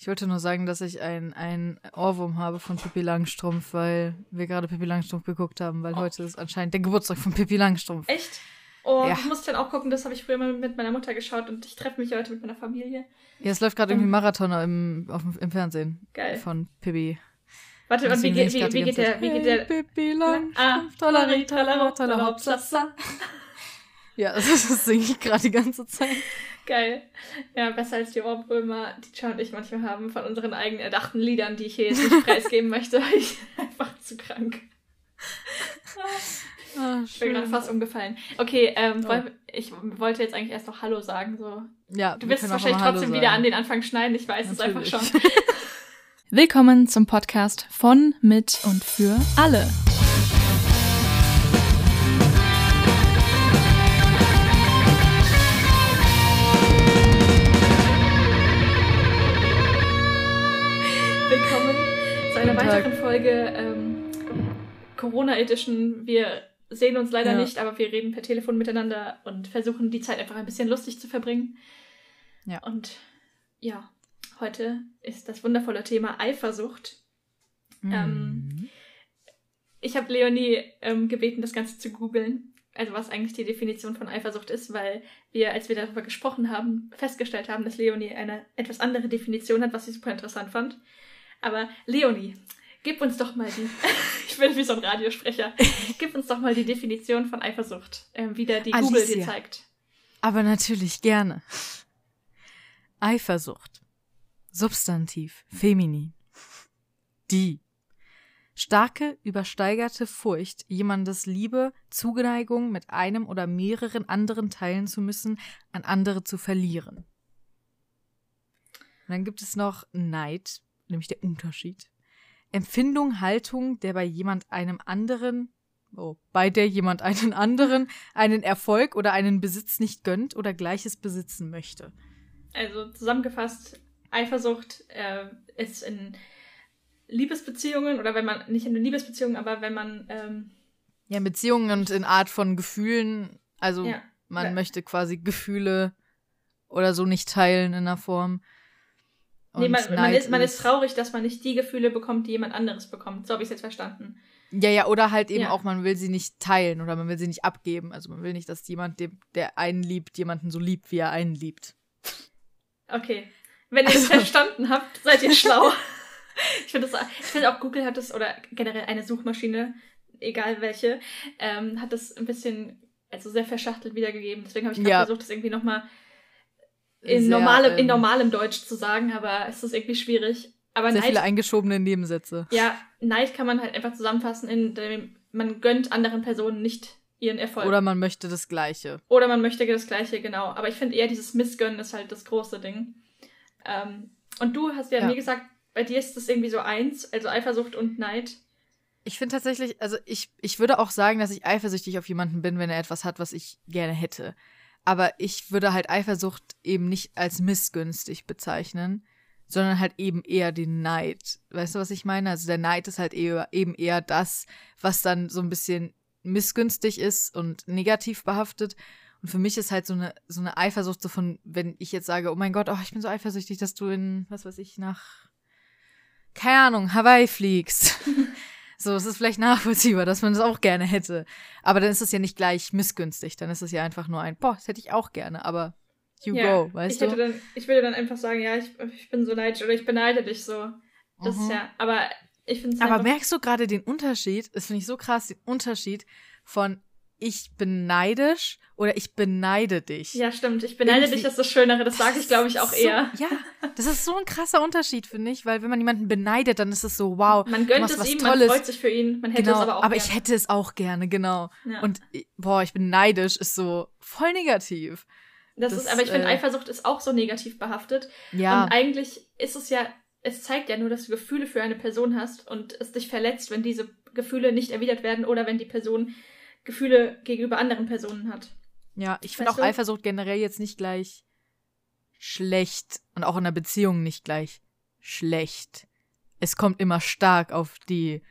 Ich wollte nur sagen, dass ich ein, ein Ohrwurm habe von Pippi Langstrumpf, weil wir gerade Pippi Langstrumpf geguckt haben, weil oh. heute ist anscheinend der Geburtstag von Pippi Langstrumpf. Echt? Oh, ja. ich muss dann auch gucken, das habe ich früher mal mit meiner Mutter geschaut und ich treffe mich heute mit meiner Familie. Ja, es läuft gerade irgendwie Marathon im, auf, im Fernsehen. Geil. Von Pippi. Warte, und wie, geht, wie, wie geht der? Wie geht der? Hey, Pippi Langstrumpf, ah, tollere, tollere, tollere, Ja, das, das singe ich gerade die ganze Zeit. Geil. Ja, besser als die Ohrwürmer, die Cha und ich manchmal haben von unseren eigenen erdachten Liedern, die ich hier jetzt nicht preisgeben möchte, weil ich einfach zu krank. Ah, ich bin gerade fast umgefallen. Okay, ähm, oh. ich wollte jetzt eigentlich erst noch Hallo sagen. So. Ja, du wirst es wahrscheinlich trotzdem wieder an den Anfang schneiden, ich weiß Natürlich. es einfach schon. Willkommen zum Podcast von, mit und für alle. Einer weiteren Folge ähm, Corona Edition. Wir sehen uns leider ja. nicht, aber wir reden per Telefon miteinander und versuchen die Zeit einfach ein bisschen lustig zu verbringen. Ja. Und ja, heute ist das wundervolle Thema Eifersucht. Mhm. Ähm, ich habe Leonie ähm, gebeten, das Ganze zu googeln, also was eigentlich die Definition von Eifersucht ist, weil wir, als wir darüber gesprochen haben, festgestellt haben, dass Leonie eine etwas andere Definition hat, was ich super interessant fand. Aber Leonie, gib uns doch mal die, ich bin wie so ein Radiosprecher, gib uns doch mal die Definition von Eifersucht, äh, wie der die Alicia. Google dir zeigt. Aber natürlich gerne. Eifersucht. Substantiv, feminin. Die. Starke, übersteigerte Furcht, jemandes Liebe, Zuneigung mit einem oder mehreren anderen teilen zu müssen, an andere zu verlieren. Und dann gibt es noch Neid, nämlich der Unterschied. Empfindung, Haltung, der bei jemand einem anderen, oh, bei der jemand einen anderen einen Erfolg oder einen Besitz nicht gönnt oder Gleiches besitzen möchte. Also zusammengefasst, Eifersucht äh, ist in Liebesbeziehungen oder wenn man, nicht in Liebesbeziehungen, aber wenn man. Ähm, ja, in Beziehungen und in Art von Gefühlen. Also ja. man ja. möchte quasi Gefühle oder so nicht teilen in einer Form. Nee, man, man, ist, man ist traurig, dass man nicht die Gefühle bekommt, die jemand anderes bekommt. So habe ich es jetzt verstanden. Ja, ja, oder halt eben ja. auch, man will sie nicht teilen oder man will sie nicht abgeben. Also man will nicht, dass jemand, der einen liebt, jemanden so liebt, wie er einen liebt. Okay. Wenn ihr es also. verstanden habt, seid ihr schlau. ich finde find auch, Google hat es, oder generell eine Suchmaschine, egal welche, ähm, hat das ein bisschen, also sehr verschachtelt wiedergegeben. Deswegen habe ich ja. versucht, das irgendwie nochmal in, sehr, normalem, ähm, in normalem Deutsch zu sagen, aber es ist irgendwie schwierig. Aber sehr Neid, viele eingeschobene Nebensätze. Ja, Neid kann man halt einfach zusammenfassen, indem man gönnt anderen Personen nicht ihren Erfolg. Oder man möchte das Gleiche. Oder man möchte das Gleiche, genau. Aber ich finde eher dieses Missgönnen ist halt das große Ding. Ähm, und du hast ja, ja mir gesagt, bei dir ist das irgendwie so eins, also Eifersucht und Neid. Ich finde tatsächlich, also ich, ich würde auch sagen, dass ich eifersüchtig auf jemanden bin, wenn er etwas hat, was ich gerne hätte. Aber ich würde halt Eifersucht eben nicht als missgünstig bezeichnen, sondern halt eben eher den Neid. Weißt du, was ich meine? Also der Neid ist halt eher, eben eher das, was dann so ein bisschen missgünstig ist und negativ behaftet. Und für mich ist halt so eine, so eine Eifersucht so von, wenn ich jetzt sage, oh mein Gott, oh, ich bin so eifersüchtig, dass du in, was weiß ich, nach, keine Ahnung, Hawaii fliegst. So, es ist vielleicht nachvollziehbar, dass man das auch gerne hätte. Aber dann ist es ja nicht gleich missgünstig. Dann ist es ja einfach nur ein, boah, das hätte ich auch gerne, aber you ja, go, weißt ich du? Dann, ich würde dann einfach sagen, ja, ich, ich bin so neidisch oder ich beneide dich so. Das mhm. ist ja, aber ich finde es Aber merkst du gerade den Unterschied? Das finde ich so krass, den Unterschied von ich bin neidisch oder ich beneide dich. Ja, stimmt. Ich beneide Irgendwie, dich ist das Schönere. Das, das sage ich, glaube ich, auch so, eher. Ja, das ist so ein krasser Unterschied, finde ich, weil wenn man jemanden beneidet, dann ist es so, wow. Man gönnt es ihm, Tolles. man freut sich für ihn, man hätte genau, es aber auch Aber gerne. ich hätte es auch gerne, genau. Ja. Und boah, ich bin neidisch, ist so voll negativ. Das, das ist, aber ich finde, äh, Eifersucht ist auch so negativ behaftet. Ja. Und eigentlich ist es ja, es zeigt ja nur, dass du Gefühle für eine Person hast und es dich verletzt, wenn diese Gefühle nicht erwidert werden oder wenn die Person Gefühle gegenüber anderen Personen hat. Ja, ich finde auch du? Eifersucht generell jetzt nicht gleich schlecht und auch in einer Beziehung nicht gleich schlecht. Es kommt immer stark auf die,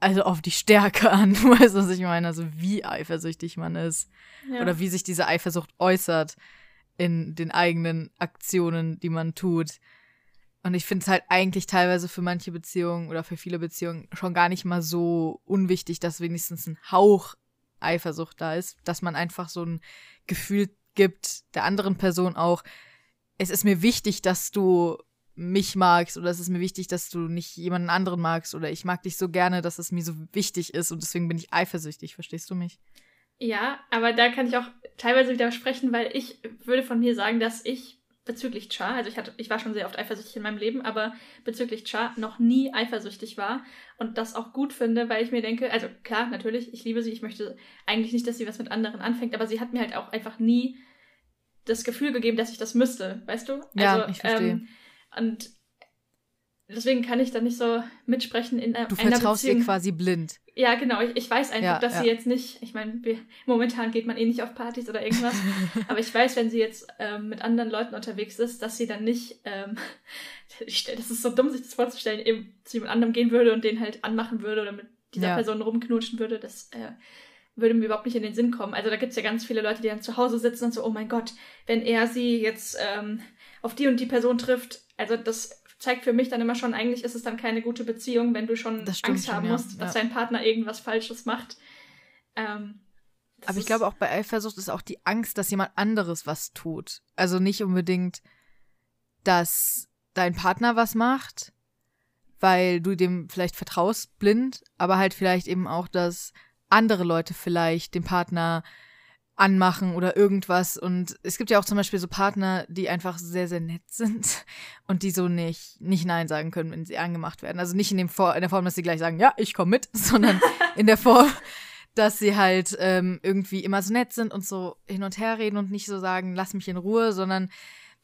also auf die Stärke an, weißt du, was ich meine? Also wie eifersüchtig man ist. Ja. Oder wie sich diese Eifersucht äußert in den eigenen Aktionen, die man tut. Und ich finde es halt eigentlich teilweise für manche Beziehungen oder für viele Beziehungen schon gar nicht mal so unwichtig, dass wenigstens ein Hauch Eifersucht da ist, dass man einfach so ein Gefühl gibt der anderen Person auch, es ist mir wichtig, dass du mich magst oder es ist mir wichtig, dass du nicht jemanden anderen magst oder ich mag dich so gerne, dass es mir so wichtig ist und deswegen bin ich eifersüchtig, verstehst du mich? Ja, aber da kann ich auch teilweise widersprechen, weil ich würde von mir sagen, dass ich bezüglich Char, also ich, hatte, ich war schon sehr oft eifersüchtig in meinem Leben, aber bezüglich Char noch nie eifersüchtig war und das auch gut finde, weil ich mir denke, also klar, natürlich, ich liebe sie, ich möchte eigentlich nicht, dass sie was mit anderen anfängt, aber sie hat mir halt auch einfach nie das Gefühl gegeben, dass ich das müsste, weißt du? Ja, also, ich verstehe. Ähm, und deswegen kann ich da nicht so mitsprechen in einer Du vertraust Beziehung. ihr quasi blind. Ja, genau. Ich, ich weiß einfach, ja, dass ja. sie jetzt nicht, ich meine, momentan geht man eh nicht auf Partys oder irgendwas, aber ich weiß, wenn sie jetzt ähm, mit anderen Leuten unterwegs ist, dass sie dann nicht, ähm, das ist so dumm, sich das vorzustellen, eben zu jemand anderem gehen würde und den halt anmachen würde oder mit dieser ja. Person rumknutschen würde, das äh, würde mir überhaupt nicht in den Sinn kommen. Also da gibt's ja ganz viele Leute, die dann zu Hause sitzen und so, oh mein Gott, wenn er sie jetzt ähm, auf die und die Person trifft, also das zeigt für mich dann immer schon, eigentlich ist es dann keine gute Beziehung, wenn du schon Angst haben schon, musst, ja. dass dein Partner irgendwas Falsches macht. Ähm, Aber ich glaube auch bei Eifersucht ist auch die Angst, dass jemand anderes was tut. Also nicht unbedingt, dass dein Partner was macht, weil du dem vielleicht vertraust blind, aber halt vielleicht eben auch, dass andere Leute vielleicht den Partner anmachen oder irgendwas. Und es gibt ja auch zum Beispiel so Partner, die einfach sehr, sehr nett sind und die so nicht, nicht Nein sagen können, wenn sie angemacht werden. Also nicht in, dem in der Form, dass sie gleich sagen, ja, ich komme mit, sondern in der Form, dass sie halt ähm, irgendwie immer so nett sind und so hin und her reden und nicht so sagen, lass mich in Ruhe, sondern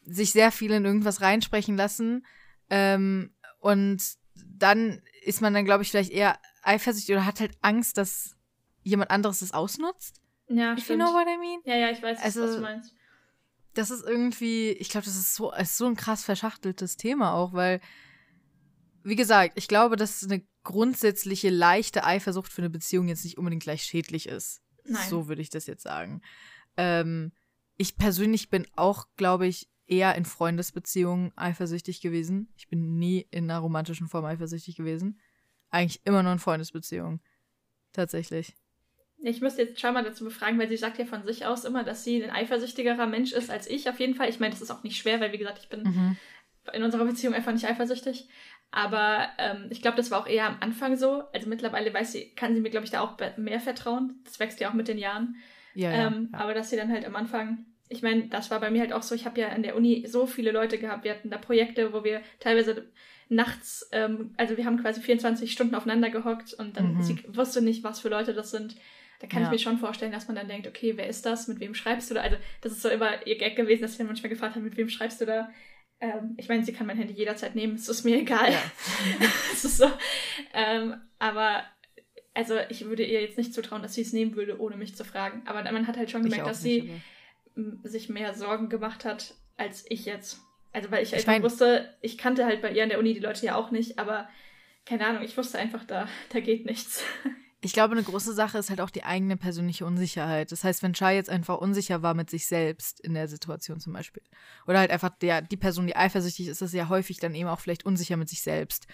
sich sehr viel in irgendwas reinsprechen lassen. Ähm, und dann ist man dann, glaube ich, vielleicht eher eifersüchtig oder hat halt Angst, dass jemand anderes das ausnutzt. Ja, If stimmt. you know what I mean? Ja, ja, ich weiß, also, was du meinst. Das ist irgendwie, ich glaube, das ist so, ist so ein krass verschachteltes Thema auch, weil, wie gesagt, ich glaube, dass eine grundsätzliche leichte Eifersucht für eine Beziehung jetzt nicht unbedingt gleich schädlich ist. Nein. So würde ich das jetzt sagen. Ähm, ich persönlich bin auch, glaube ich, eher in Freundesbeziehungen eifersüchtig gewesen. Ich bin nie in einer romantischen Form eifersüchtig gewesen. Eigentlich immer nur in Freundesbeziehungen. Tatsächlich. Ich müsste jetzt Chama dazu befragen, weil sie sagt ja von sich aus immer, dass sie ein eifersüchtigerer Mensch ist als ich auf jeden Fall. Ich meine, das ist auch nicht schwer, weil wie gesagt, ich bin mhm. in unserer Beziehung einfach nicht eifersüchtig. Aber ähm, ich glaube, das war auch eher am Anfang so. Also mittlerweile weiß sie, kann sie mir, glaube ich, da auch mehr vertrauen. Das wächst ja auch mit den Jahren. Ja, ähm, ja. Aber dass sie dann halt am Anfang, ich meine, das war bei mir halt auch so, ich habe ja an der Uni so viele Leute gehabt, wir hatten da Projekte, wo wir teilweise nachts, ähm, also wir haben quasi 24 Stunden aufeinander gehockt und dann mhm. sie wusste nicht, was für Leute das sind. Da kann ja. ich mir schon vorstellen, dass man dann denkt, okay, wer ist das? Mit wem schreibst du da? Also, das ist so immer ihr Gag gewesen, dass ich dann manchmal gefragt habe, mit wem schreibst du da? Ähm, ich meine, sie kann mein Handy jederzeit nehmen, es ist mir egal. Ja. es ist so. Ähm, aber also ich würde ihr jetzt nicht zutrauen, dass sie es nehmen würde, ohne mich zu fragen. Aber man hat halt schon gemerkt, dass nicht, sie aber. sich mehr Sorgen gemacht hat, als ich jetzt. Also weil ich, ich einfach mein, wusste, ich kannte halt bei ihr an der Uni die Leute ja auch nicht, aber keine Ahnung, ich wusste einfach, da, da geht nichts. Ich glaube, eine große Sache ist halt auch die eigene persönliche Unsicherheit. Das heißt, wenn Shai jetzt einfach unsicher war mit sich selbst in der Situation zum Beispiel, oder halt einfach der, die Person, die eifersüchtig ist, ist ja häufig dann eben auch vielleicht unsicher mit sich selbst.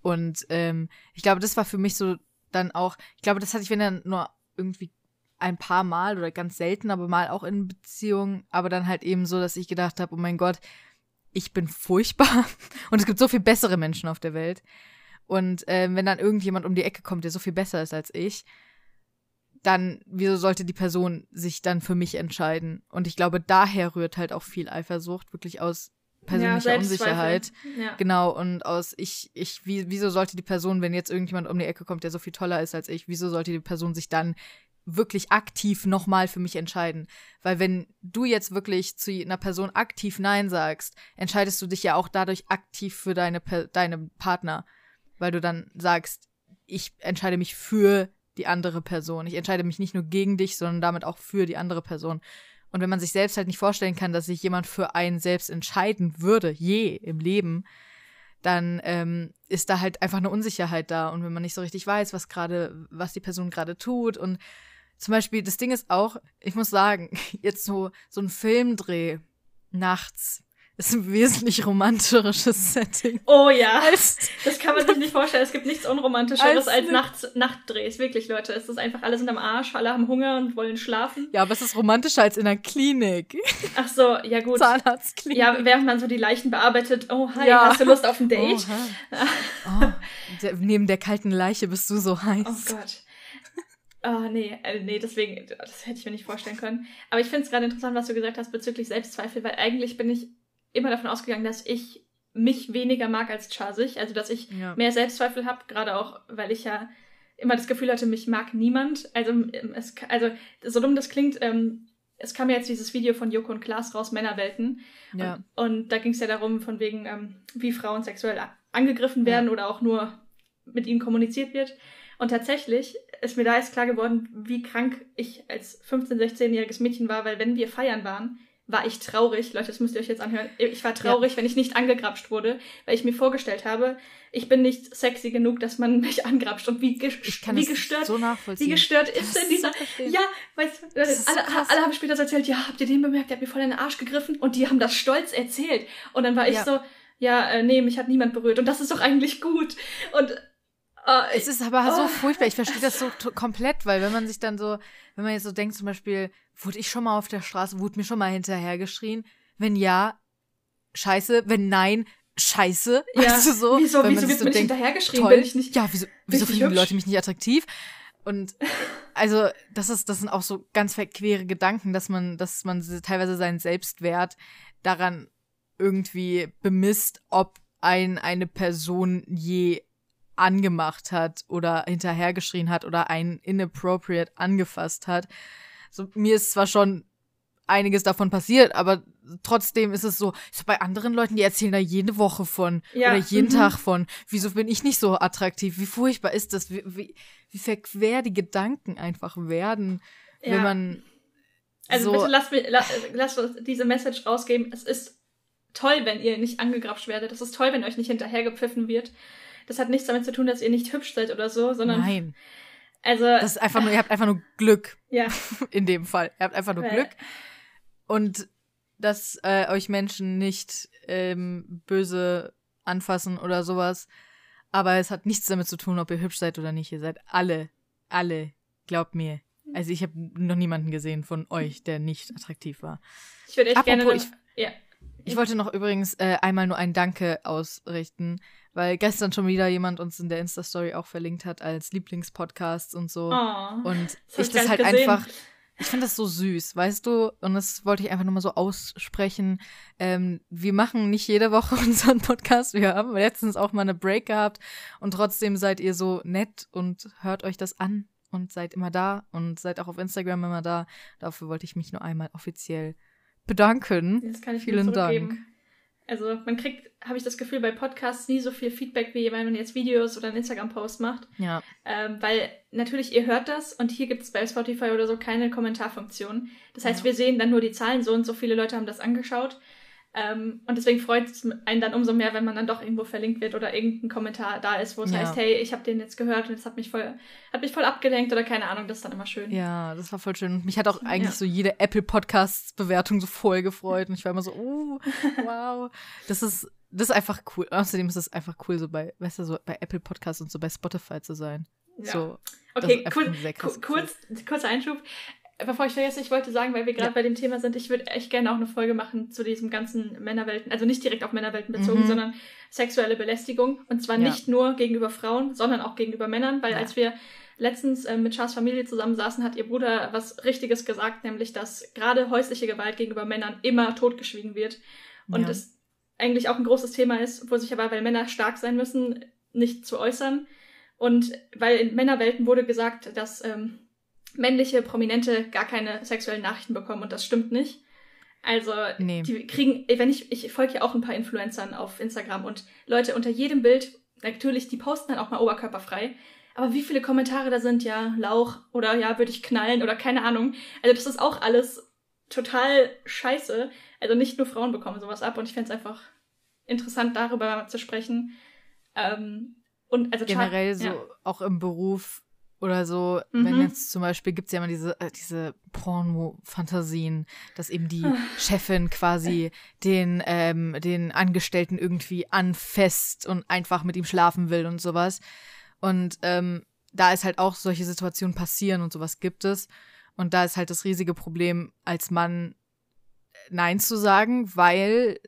Und ähm, ich glaube, das war für mich so dann auch, ich glaube, das hatte ich, wenn dann nur irgendwie ein paar Mal oder ganz selten, aber mal auch in Beziehungen, aber dann halt eben so, dass ich gedacht habe, oh mein Gott, ich bin furchtbar und es gibt so viel bessere Menschen auf der Welt. Und äh, wenn dann irgendjemand um die Ecke kommt, der so viel besser ist als ich, dann, wieso sollte die Person sich dann für mich entscheiden? Und ich glaube, daher rührt halt auch viel Eifersucht, wirklich aus persönlicher ja, Unsicherheit. Ja. Genau, und aus ich, ich, wie, wieso sollte die Person, wenn jetzt irgendjemand um die Ecke kommt, der so viel toller ist als ich, wieso sollte die Person sich dann wirklich aktiv nochmal für mich entscheiden? Weil wenn du jetzt wirklich zu einer Person aktiv Nein sagst, entscheidest du dich ja auch dadurch aktiv für deine, deine Partner weil du dann sagst, ich entscheide mich für die andere Person. Ich entscheide mich nicht nur gegen dich, sondern damit auch für die andere Person. Und wenn man sich selbst halt nicht vorstellen kann, dass sich jemand für einen selbst entscheiden würde, je im Leben, dann ähm, ist da halt einfach eine Unsicherheit da. Und wenn man nicht so richtig weiß, was gerade, was die Person gerade tut und zum Beispiel, das Ding ist auch, ich muss sagen, jetzt so, so ein Filmdreh nachts ist ein wesentlich romantischeres Setting. Oh ja, das kann man sich nicht vorstellen. Es gibt nichts Unromantischeres als, als Nacht, Nachtdrehs. Wirklich, Leute. Es ist einfach, alle sind am Arsch, alle haben Hunger und wollen schlafen. Ja, aber es ist romantischer als in der Klinik. Ach so, ja gut. Zahnarztklinik. Ja, während man so die Leichen bearbeitet. Oh, hi, ja. hast du Lust auf ein Date? Oh, oh, neben der kalten Leiche bist du so heiß. Oh Gott. Oh, nee, äh, nee, deswegen, das hätte ich mir nicht vorstellen können. Aber ich finde es gerade interessant, was du gesagt hast bezüglich Selbstzweifel, weil eigentlich bin ich immer davon ausgegangen, dass ich mich weniger mag als Chasich. Also, dass ich ja. mehr Selbstzweifel habe, gerade auch, weil ich ja immer das Gefühl hatte, mich mag niemand. Also, ähm, es, also so dumm das klingt, ähm, es kam ja jetzt dieses Video von Joko und Klaas raus, Männerwelten. Ja. Und, und da ging es ja darum, von wegen, ähm, wie Frauen sexuell angegriffen werden ja. oder auch nur mit ihnen kommuniziert wird. Und tatsächlich ist mir da jetzt klar geworden, wie krank ich als 15-, 16-jähriges Mädchen war, weil wenn wir feiern waren, war ich traurig. Leute, das müsst ihr euch jetzt anhören. Ich war traurig, ja. wenn ich nicht angegrapscht wurde, weil ich mir vorgestellt habe, ich bin nicht sexy genug, dass man mich angrapscht. Und wie, ges wie gestört, so wie gestört ist denn dieser, ja, weißt du, alle, alle haben später so erzählt, ja, habt ihr den bemerkt, der hat mir voll in den Arsch gegriffen und die haben das stolz erzählt. Und dann war ich ja. so, ja, äh, nee, mich hat niemand berührt und das ist doch eigentlich gut. Und Oh, es ist aber oh. so furchtbar. Ich verstehe das so komplett, weil wenn man sich dann so, wenn man jetzt so denkt, zum Beispiel, wurde ich schon mal auf der Straße, wurde mir schon mal hinterhergeschrien? Wenn ja, scheiße. Wenn nein, scheiße. Ja. Weißt du so? Wieso, wenn wieso wird so mir hinterhergeschrien? Toll. Bin ich nicht, ja, wieso, wieso finden die Leute mich nicht attraktiv? Und also, das ist, das sind auch so ganz verquere Gedanken, dass man, dass man teilweise seinen Selbstwert daran irgendwie bemisst, ob ein eine Person je angemacht hat oder hinterhergeschrien hat oder einen inappropriate angefasst hat. So, mir ist zwar schon einiges davon passiert, aber trotzdem ist es so, so bei anderen Leuten, die erzählen da jede Woche von ja. oder jeden mhm. Tag von. Wieso bin ich nicht so attraktiv? Wie furchtbar ist das? Wie, wie, wie verquer die Gedanken einfach werden, ja. wenn man. Also so bitte lasst, mir, lasst, lasst uns diese Message rausgeben. Es ist toll, wenn ihr nicht angegrapscht werdet. Es ist toll, wenn euch nicht hinterhergepfiffen wird. Das hat nichts damit zu tun, dass ihr nicht hübsch seid oder so, sondern. Nein. Also. Das ist einfach nur, ihr habt einfach nur Glück. Ja. In dem Fall. Ihr habt einfach nur Glück. Und dass äh, euch Menschen nicht ähm, böse anfassen oder sowas. Aber es hat nichts damit zu tun, ob ihr hübsch seid oder nicht. Ihr seid alle, alle, glaubt mir. Also ich habe noch niemanden gesehen von euch, der nicht attraktiv war. Ich würde echt Apropos, gerne. Ich, ja. Ich wollte noch übrigens äh, einmal nur ein Danke ausrichten weil gestern schon wieder jemand uns in der Insta-Story auch verlinkt hat als Lieblingspodcast und so. Oh, und das ich das halt gesehen. einfach, ich finde das so süß, weißt du? Und das wollte ich einfach nur mal so aussprechen. Ähm, wir machen nicht jede Woche unseren Podcast. Wir haben letztens auch mal eine Break gehabt und trotzdem seid ihr so nett und hört euch das an und seid immer da und seid auch auf Instagram immer da. Dafür wollte ich mich nur einmal offiziell bedanken. Das kann ich Vielen Dank. Also man kriegt, habe ich das Gefühl, bei Podcasts nie so viel Feedback, wie wenn man jetzt Videos oder einen Instagram-Post macht. Ja. Ähm, weil natürlich, ihr hört das und hier gibt es bei Spotify oder so keine Kommentarfunktion. Das heißt, ja. wir sehen dann nur die Zahlen, so und so viele Leute haben das angeschaut. Ähm, und deswegen freut es einen dann umso mehr, wenn man dann doch irgendwo verlinkt wird oder irgendein Kommentar da ist, wo es ja. heißt, hey, ich habe den jetzt gehört und es hat mich voll, hat mich voll abgelenkt oder keine Ahnung, das ist dann immer schön. Ja, das war voll schön. Mich hat auch eigentlich ja. so jede Apple Podcasts Bewertung so voll gefreut und ich war immer so, oh, wow. das ist, das ist einfach cool. Außerdem ist es einfach cool, so bei, weißt du, so bei Apple Podcasts und so bei Spotify zu sein. Ja. So, okay, cool, kurz, kurzer Einschub bevor ich vergesse, ich wollte sagen, weil wir gerade ja. bei dem Thema sind, ich würde echt gerne auch eine Folge machen zu diesem ganzen Männerwelten, also nicht direkt auf Männerwelten bezogen, mhm. sondern sexuelle Belästigung. Und zwar ja. nicht nur gegenüber Frauen, sondern auch gegenüber Männern, weil ja. als wir letztens äh, mit Charles Familie zusammensaßen, hat ihr Bruder was Richtiges gesagt, nämlich, dass gerade häusliche Gewalt gegenüber Männern immer totgeschwiegen wird. Und es eigentlich auch ein großes Thema ist, wo sich aber, weil Männer stark sein müssen, nicht zu äußern. Und weil in Männerwelten wurde gesagt, dass ähm, männliche Prominente gar keine sexuellen Nachrichten bekommen und das stimmt nicht. Also nee. die kriegen, wenn ich, ich folge ja auch ein paar Influencern auf Instagram und Leute unter jedem Bild, natürlich, die posten dann auch mal oberkörperfrei. Aber wie viele Kommentare da sind, ja, Lauch oder ja, würde ich knallen oder keine Ahnung. Also das ist auch alles total scheiße. Also nicht nur Frauen bekommen sowas ab und ich fände es einfach interessant, darüber zu sprechen. Ähm, und also generell so ja. auch im Beruf Oder so, mhm. wenn jetzt zum Beispiel gibt es ja immer diese, äh, diese Porno-Fantasien, dass eben die ah. Chefin quasi den, ähm, den Angestellten irgendwie anfasst und einfach mit ihm schlafen will und sowas. Und ähm, da ist halt auch solche Situationen passieren und sowas gibt es. Und da ist halt das riesige Problem, als Mann Nein zu sagen, weil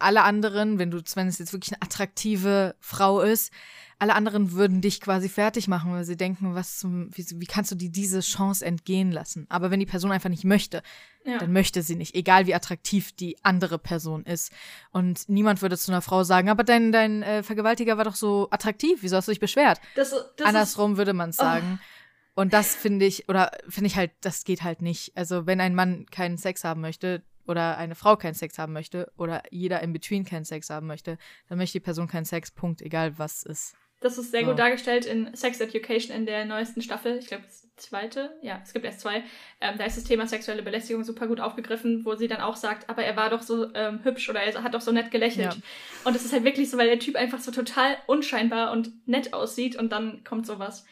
alle anderen, wenn du, wenn es jetzt wirklich eine attraktive Frau ist, alle anderen würden dich quasi fertig machen, weil sie denken, was zum, wie, wie kannst du dir diese Chance entgehen lassen? Aber wenn die Person einfach nicht möchte, ja. dann möchte sie nicht, egal wie attraktiv die andere Person ist. Und niemand würde zu einer Frau sagen, aber dein, dein äh, Vergewaltiger war doch so attraktiv, wieso hast du dich beschwert? Das, das Andersrum ist, würde man sagen. Oh. Und das finde ich, oder finde ich halt, das geht halt nicht. Also wenn ein Mann keinen Sex haben möchte, oder eine Frau keinen Sex haben möchte oder jeder in between keinen Sex haben möchte, dann möchte die Person keinen Sex, Punkt, egal was ist. Das ist sehr gut dargestellt in Sex Education in der neuesten Staffel. Ich glaube, zweite. Ja, es gibt erst zwei. Ähm, da ist das Thema sexuelle Belästigung super gut aufgegriffen, wo sie dann auch sagt, aber er war doch so ähm, hübsch oder er hat doch so nett gelächelt. Ja. Und es ist halt wirklich so, weil der Typ einfach so total unscheinbar und nett aussieht und dann kommt sowas.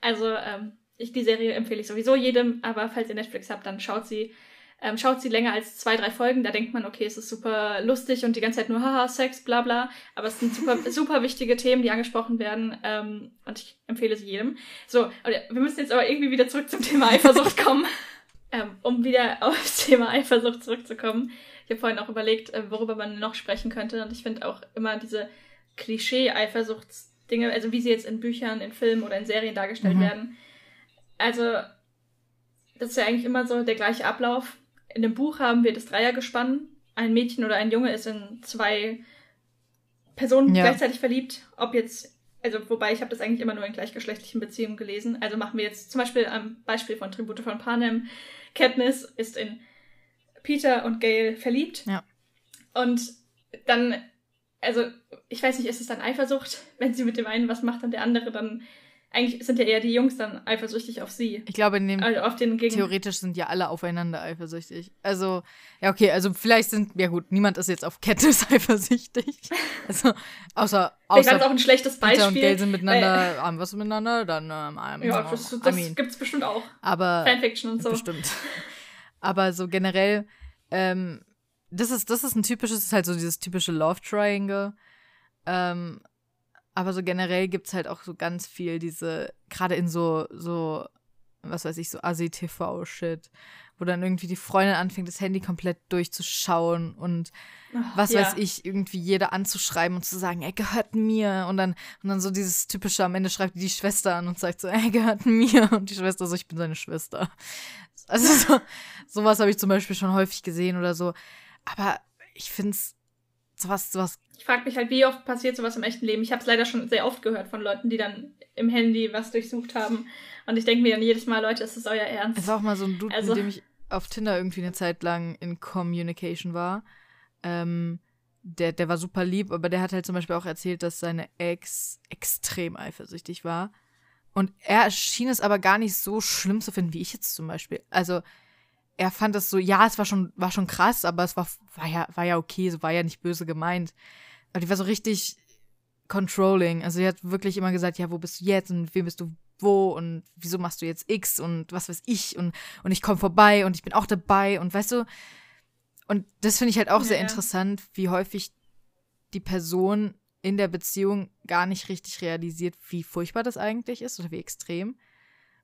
Also, ähm, ich, die Serie empfehle ich sowieso jedem, aber falls ihr Netflix habt, dann schaut sie ähm, schaut sie länger als zwei, drei Folgen, da denkt man, okay, es ist super lustig und die ganze Zeit nur haha, Sex, bla bla. Aber es sind super, super wichtige Themen, die angesprochen werden ähm, und ich empfehle sie jedem. So, wir müssen jetzt aber irgendwie wieder zurück zum Thema Eifersucht kommen. ähm, um wieder aufs Thema Eifersucht zurückzukommen. Ich habe vorhin auch überlegt, äh, worüber man noch sprechen könnte und ich finde auch immer diese Klischee-Eifersuchtsdinge, also wie sie jetzt in Büchern, in Filmen oder in Serien dargestellt mhm. werden. Also, das ist ja eigentlich immer so der gleiche Ablauf in dem Buch haben wir das Dreiergespann. Ein Mädchen oder ein Junge ist in zwei Personen ja. gleichzeitig verliebt. Ob jetzt, also wobei ich habe das eigentlich immer nur in gleichgeschlechtlichen Beziehungen gelesen. Also machen wir jetzt zum Beispiel am Beispiel von Tribute von Panem. Katniss ist in Peter und Gail verliebt. Ja. Und dann, also ich weiß nicht, ist es dann Eifersucht, wenn sie mit dem einen was macht und der andere dann eigentlich sind ja eher die Jungs dann eifersüchtig auf sie. Ich glaube, in dem also auf den Gegen theoretisch sind ja alle aufeinander eifersüchtig. Also, ja, okay, also vielleicht sind, ja gut, niemand ist jetzt auf Katniss eifersüchtig. Also, außer, außer Vielleicht auch ein schlechtes Beispiel. Peter und Gail sind miteinander, äh, haben was miteinander, dann ähm, Ja, das, das I mean. gibt's bestimmt auch. Aber, Fanfiction und so. Bestimmt. Aber so generell, ähm, das ist, das ist ein typisches, ist halt so dieses typische Love Triangle. Ähm, aber so generell gibt es halt auch so ganz viel diese, gerade in so, so, was weiß ich, so Asi-TV-Shit, wo dann irgendwie die Freundin anfängt, das Handy komplett durchzuschauen und Ach, was ja. weiß ich, irgendwie jeder anzuschreiben und zu sagen, er gehört mir. Und dann, und dann so dieses typische, am Ende schreibt die, die Schwester an und sagt so, er gehört mir. Und die Schwester so, ich bin seine Schwester. Also so, sowas habe ich zum Beispiel schon häufig gesehen oder so. Aber ich finde es sowas, sowas. Ich frage mich halt, wie oft passiert sowas im echten Leben. Ich habe es leider schon sehr oft gehört von Leuten, die dann im Handy was durchsucht haben. Und ich denke mir dann jedes Mal, Leute, ist das euer Ernst? Es war auch mal so ein Dude, also, mit dem ich auf Tinder irgendwie eine Zeit lang in Communication war. Ähm, der, der war super lieb, aber der hat halt zum Beispiel auch erzählt, dass seine Ex extrem eifersüchtig war. Und er schien es aber gar nicht so schlimm zu finden, wie ich jetzt zum Beispiel. Also, er fand das so, ja, es war schon, war schon krass, aber es war, war ja, war ja okay, so war ja nicht böse gemeint. Aber die war so richtig controlling. Also, sie hat wirklich immer gesagt, ja, wo bist du jetzt und wem bist du wo und wieso machst du jetzt X und was weiß ich und, und ich komme vorbei und ich bin auch dabei und weißt du, und das finde ich halt auch ja, sehr interessant, wie häufig die Person in der Beziehung gar nicht richtig realisiert, wie furchtbar das eigentlich ist oder wie extrem.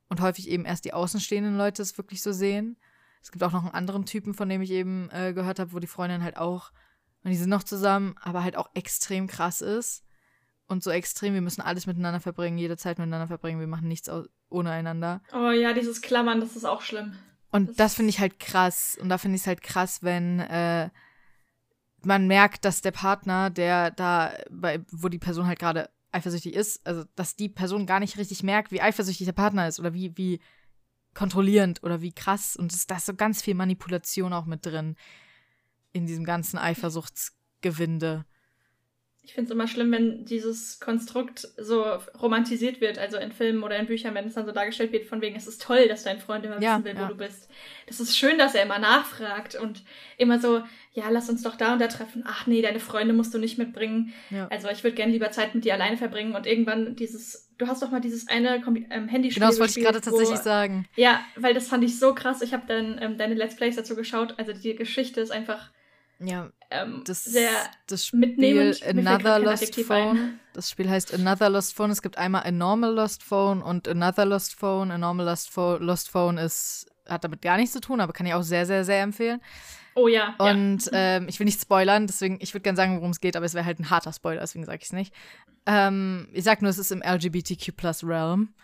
Und häufig eben erst die außenstehenden Leute es wirklich so sehen. Es gibt auch noch einen anderen Typen, von dem ich eben äh, gehört habe, wo die Freundin halt auch, und die sind noch zusammen, aber halt auch extrem krass ist. Und so extrem, wir müssen alles miteinander verbringen, jede Zeit miteinander verbringen, wir machen nichts ohne einander. Oh ja, dieses Klammern, das ist auch schlimm. Und das, das finde ich halt krass. Und da finde ich es halt krass, wenn äh, man merkt, dass der Partner, der da, bei, wo die Person halt gerade eifersüchtig ist, also dass die Person gar nicht richtig merkt, wie eifersüchtig der Partner ist oder wie, wie kontrollierend oder wie krass. Und da ist so ganz viel Manipulation auch mit drin in diesem ganzen Eifersuchtsgewinde. Ich finde es immer schlimm, wenn dieses Konstrukt so romantisiert wird, also in Filmen oder in Büchern, wenn es dann so dargestellt wird, von wegen, es ist toll, dass dein Freund immer ja, wissen will, ja. wo du bist. Das ist schön, dass er immer nachfragt und immer so, ja, lass uns doch da und da treffen. Ach nee, deine Freunde musst du nicht mitbringen. Ja. Also ich würde gerne lieber Zeit mit dir alleine verbringen und irgendwann dieses, du hast doch mal dieses eine ähm, Handyspiel. Genau, das wollte ich gerade tatsächlich sagen. Ja, weil das fand ich so krass. Ich habe dann ähm, deine Let's Plays dazu geschaut. Also die Geschichte ist einfach ja, ähm, das, sehr das Spiel Another Lost Phone. Ein. Das Spiel heißt Another Lost Phone. Es gibt einmal A Normal Lost Phone und Another Lost Phone. A Normal Lost, Phone, Lost Phone ist, hat damit gar nichts zu tun, aber kann ich auch sehr, sehr, sehr empfehlen. Oh ja. Und ja. Ähm, ich will nicht spoilern, deswegen, ich würde gerne sagen, worum es geht, aber es wäre halt ein harter Spoiler, deswegen sage ich es nicht. Ähm, ich sag nur, es ist im LGBTQ Plus Realm.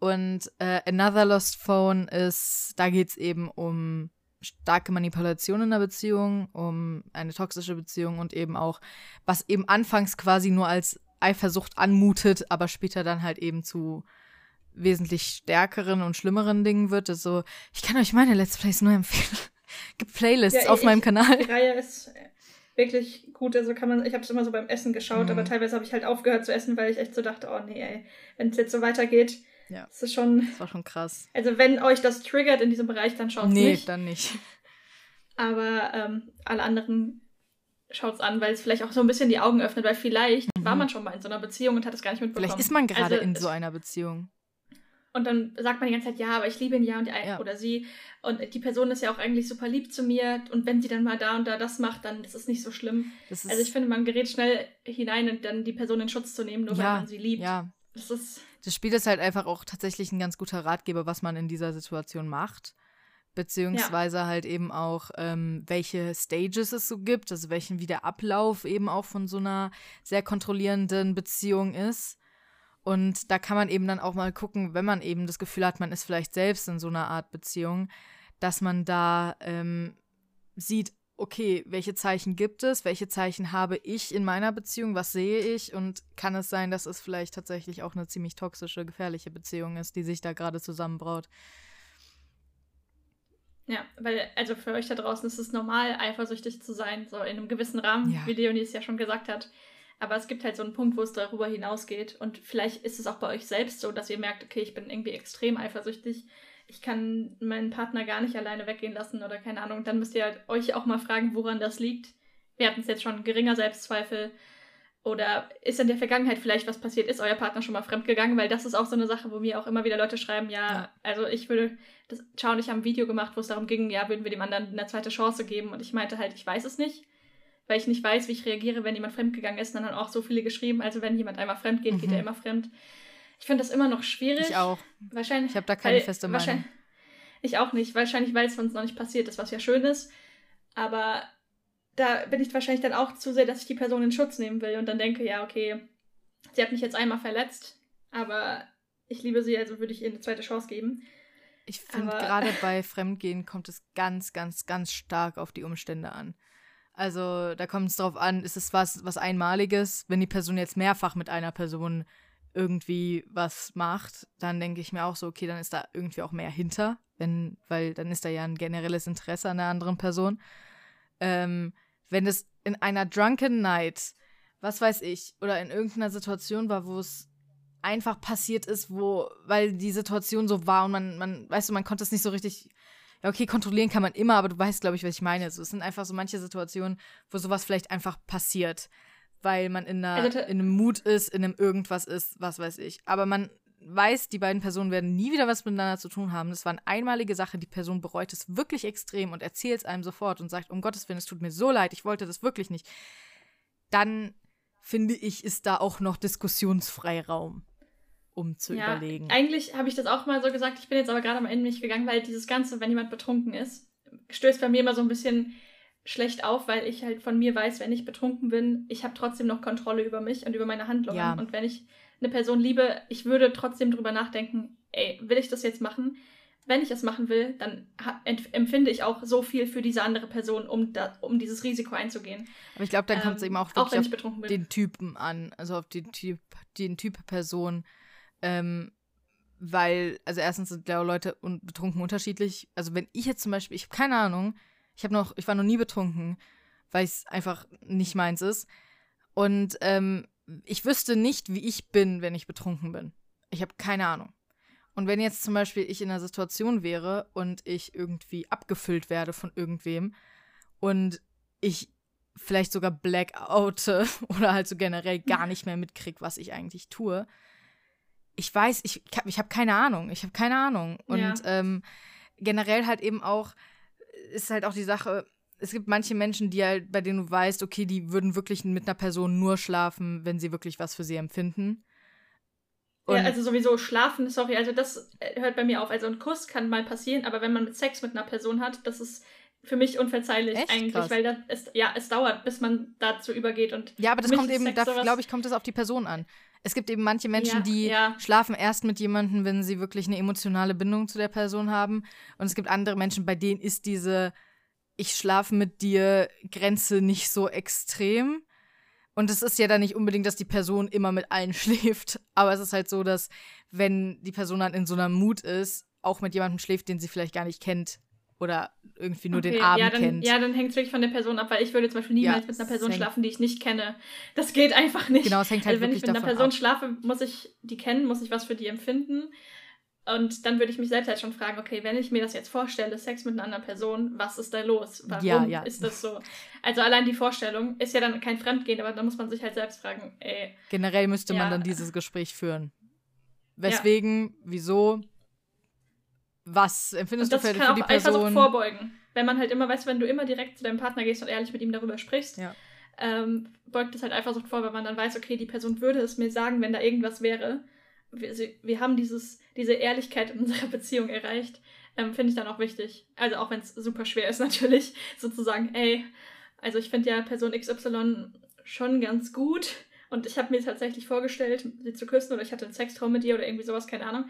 Und äh, Another Lost Phone ist, da geht es eben um starke Manipulation in der Beziehung, um eine toxische Beziehung und eben auch, was eben anfangs quasi nur als Eifersucht anmutet, aber später dann halt eben zu wesentlich stärkeren und schlimmeren Dingen wird. Also, ich kann euch meine Let's Plays nur empfehlen. Gibt Playlists ja, auf ich, meinem Kanal. Die Reihe ist wirklich gut. Also kann man, ich habe es immer so beim Essen geschaut, mhm. aber teilweise habe ich halt aufgehört zu essen, weil ich echt so dachte, oh nee, ey, wenn es jetzt so weitergeht, ja. Das ist schon. Das war schon krass. Also, wenn euch das triggert in diesem Bereich, dann schaut es nee, nicht. Nee, dann nicht. Aber ähm, alle anderen schaut es an, weil es vielleicht auch so ein bisschen die Augen öffnet, weil vielleicht mhm. war man schon mal in so einer Beziehung und hat es gar nicht mitbekommen. Vielleicht ist man gerade also, in so einer Beziehung. Und dann sagt man die ganze Zeit, ja, aber ich liebe ihn ja und die, ja. oder sie. Und die Person ist ja auch eigentlich super lieb zu mir. Und wenn sie dann mal da und da das macht, dann ist es nicht so schlimm. also ich finde, man gerät schnell hinein und dann die Person in Schutz zu nehmen, nur ja, weil man sie liebt. Ja. Das ist das Spiel ist halt einfach auch tatsächlich ein ganz guter Ratgeber, was man in dieser Situation macht. Beziehungsweise ja. halt eben auch, ähm, welche Stages es so gibt, also welchen wie der Ablauf eben auch von so einer sehr kontrollierenden Beziehung ist. Und da kann man eben dann auch mal gucken, wenn man eben das Gefühl hat, man ist vielleicht selbst in so einer Art Beziehung, dass man da ähm, sieht, okay, welche Zeichen gibt es, welche Zeichen habe ich in meiner Beziehung, was sehe ich und kann es sein, dass es vielleicht tatsächlich auch eine ziemlich toxische, gefährliche Beziehung ist, die sich da gerade zusammenbraut. Ja, weil, also für euch da draußen ist es normal, eifersüchtig zu sein, so in einem gewissen Rahmen, ja. wie Leonie es ja schon gesagt hat. Aber es gibt halt so einen Punkt, wo es darüber hinausgeht. Und vielleicht ist es auch bei euch selbst so, dass ihr merkt, okay, ich bin irgendwie extrem eifersüchtig ich kann meinen Partner gar nicht alleine weggehen lassen oder keine Ahnung, dann müsst ihr halt euch auch mal fragen, woran das liegt. Wir hatten es jetzt schon, geringer Selbstzweifel. Oder ist in der Vergangenheit vielleicht was passiert? Ist euer Partner schon mal fremdgegangen? Weil das ist auch so eine Sache, wo mir auch immer wieder Leute schreiben, ja, ja. also ich würde, das Ciao und ich haben ein Video gemacht, wo es darum ging, ja, würden wir dem anderen eine zweite Chance geben? Und ich meinte halt, ich weiß es nicht, weil ich nicht weiß, wie ich reagiere, wenn jemand fremdgegangen ist. Und dann haben auch so viele geschrieben, also wenn jemand einmal fremd geht, mhm. geht er immer fremd. Ich finde das immer noch schwierig. Ich auch. Wahrscheinlich. Ich habe da keine weil, feste Meinung. Ich auch nicht. Wahrscheinlich, weil es uns noch nicht passiert ist, was ja schön ist. Aber da bin ich wahrscheinlich dann auch zu sehr, dass ich die Person in Schutz nehmen will und dann denke, ja, okay, sie hat mich jetzt einmal verletzt, aber ich liebe sie, also würde ich ihr eine zweite Chance geben. Ich finde, gerade bei Fremdgehen kommt es ganz, ganz, ganz stark auf die Umstände an. Also da kommt es darauf an, ist es was, was Einmaliges, wenn die Person jetzt mehrfach mit einer Person irgendwie was macht, dann denke ich mir auch so, okay, dann ist da irgendwie auch mehr hinter, wenn, weil dann ist da ja ein generelles Interesse an der anderen Person. Ähm, wenn es in einer Drunken Night, was weiß ich, oder in irgendeiner Situation war, wo es einfach passiert ist, wo, weil die Situation so war und man, man, weißt du, man konnte es nicht so richtig, ja, okay, kontrollieren kann man immer, aber du weißt, glaube ich, was ich meine. So, es sind einfach so manche Situationen, wo sowas vielleicht einfach passiert weil man in, einer, also, in einem Mut ist, in einem irgendwas ist, was weiß ich. Aber man weiß, die beiden Personen werden nie wieder was miteinander zu tun haben. Das war eine einmalige Sache. Die Person bereut es wirklich extrem und erzählt es einem sofort und sagt, um Gottes Willen, es tut mir so leid, ich wollte das wirklich nicht. Dann finde ich, ist da auch noch Diskussionsfreiraum, um zu ja, überlegen. Eigentlich habe ich das auch mal so gesagt. Ich bin jetzt aber gerade am Ende nicht gegangen, weil dieses Ganze, wenn jemand betrunken ist, stößt bei mir immer so ein bisschen schlecht auf, weil ich halt von mir weiß, wenn ich betrunken bin, ich habe trotzdem noch Kontrolle über mich und über meine Handlungen. Ja. Und wenn ich eine Person liebe, ich würde trotzdem drüber nachdenken, ey, will ich das jetzt machen? Wenn ich es machen will, dann empfinde ich auch so viel für diese andere Person, um, da, um dieses Risiko einzugehen. Aber ich glaube, dann kommt es ähm, eben auch auch auf den Typen an, also auf den Typ, den Typ Person. Ähm, weil, also erstens sind Leute betrunken unterschiedlich. Also wenn ich jetzt zum Beispiel, ich habe keine Ahnung, ich habe noch, ich war noch nie betrunken, weil es einfach nicht meins ist. Und ähm, ich wüsste nicht, wie ich bin, wenn ich betrunken bin. Ich habe keine Ahnung. Und wenn jetzt zum Beispiel ich in einer Situation wäre und ich irgendwie abgefüllt werde von irgendwem und ich vielleicht sogar blackoute oder halt so generell gar nicht mehr mitkriege, was ich eigentlich tue. Ich weiß, ich, ich habe keine Ahnung. Ich habe keine Ahnung. Und ja. ähm, generell halt eben auch, ist halt auch die Sache, es gibt manche Menschen, die halt, bei denen du weißt, okay, die würden wirklich mit einer Person nur schlafen, wenn sie wirklich was für sie empfinden. Und ja, also sowieso schlafen, sorry, also das äh, hört bei mir auf. Also ein Kuss kann mal passieren, aber wenn man mit Sex mit einer Person hat, das ist für mich unverzeihlich Echt? eigentlich, Krass. weil das ist, ja, es dauert, bis man dazu übergeht und Ja, aber das kommt eben, glaube ich, kommt es auf die Person an. Es gibt eben manche Menschen, ja, die ja. schlafen erst mit jemandem, wenn sie wirklich eine emotionale Bindung zu der Person haben. Und es gibt andere Menschen, bei denen ist diese ich schlafe mit dir Grenze nicht so extrem. Und es ist ja dann nicht unbedingt, dass die Person immer mit allen schläft. Aber es ist halt so, dass wenn die Person dann in so einer Mut ist, auch mit jemandem schläft, den sie vielleicht gar nicht kennt oder irgendwie nur okay, den Abend ja, dann, kennt. Ja, dann hängt es wirklich von der Person ab, weil ich würde zum Beispiel niemals ja, mit einer Person schlafen, die ich nicht kenne. Das geht einfach nicht. Genau, es hängt halt also, wenn ich mit einer Person ab. schlafe, muss ich die kennen, muss ich was für die empfinden. Und dann würde ich mich selbst halt schon fragen, okay, wenn ich mir das jetzt vorstelle, Sex mit einer anderen Person, was ist da los? Warum ja, ja. ist das so? Also allein die Vorstellung ist ja dann kein Fremdgehen, aber da muss man sich halt selbst fragen, ey. Generell müsste ja. man dann dieses Gespräch führen. Weswegen, wieso, was empfindest du für, für die Person? Das kann vorbeugen. Wenn man halt immer weiß, wenn du immer direkt zu deinem Partner gehst und ehrlich mit ihm darüber sprichst, ähm, beugt es halt Eifersucht vor, weil man dann weiß, okay, die Person würde es mir sagen, wenn da irgendwas wäre wir, wir haben dieses, diese Ehrlichkeit in unserer Beziehung erreicht, ähm, finde ich dann auch wichtig. Also auch wenn es super schwer ist natürlich, sozusagen, ey, also ich finde ja Person XY schon ganz gut und ich habe mir tatsächlich vorgestellt, sie zu küssen oder ich hatte einen Sextraum mit ihr oder irgendwie sowas, keine Ahnung.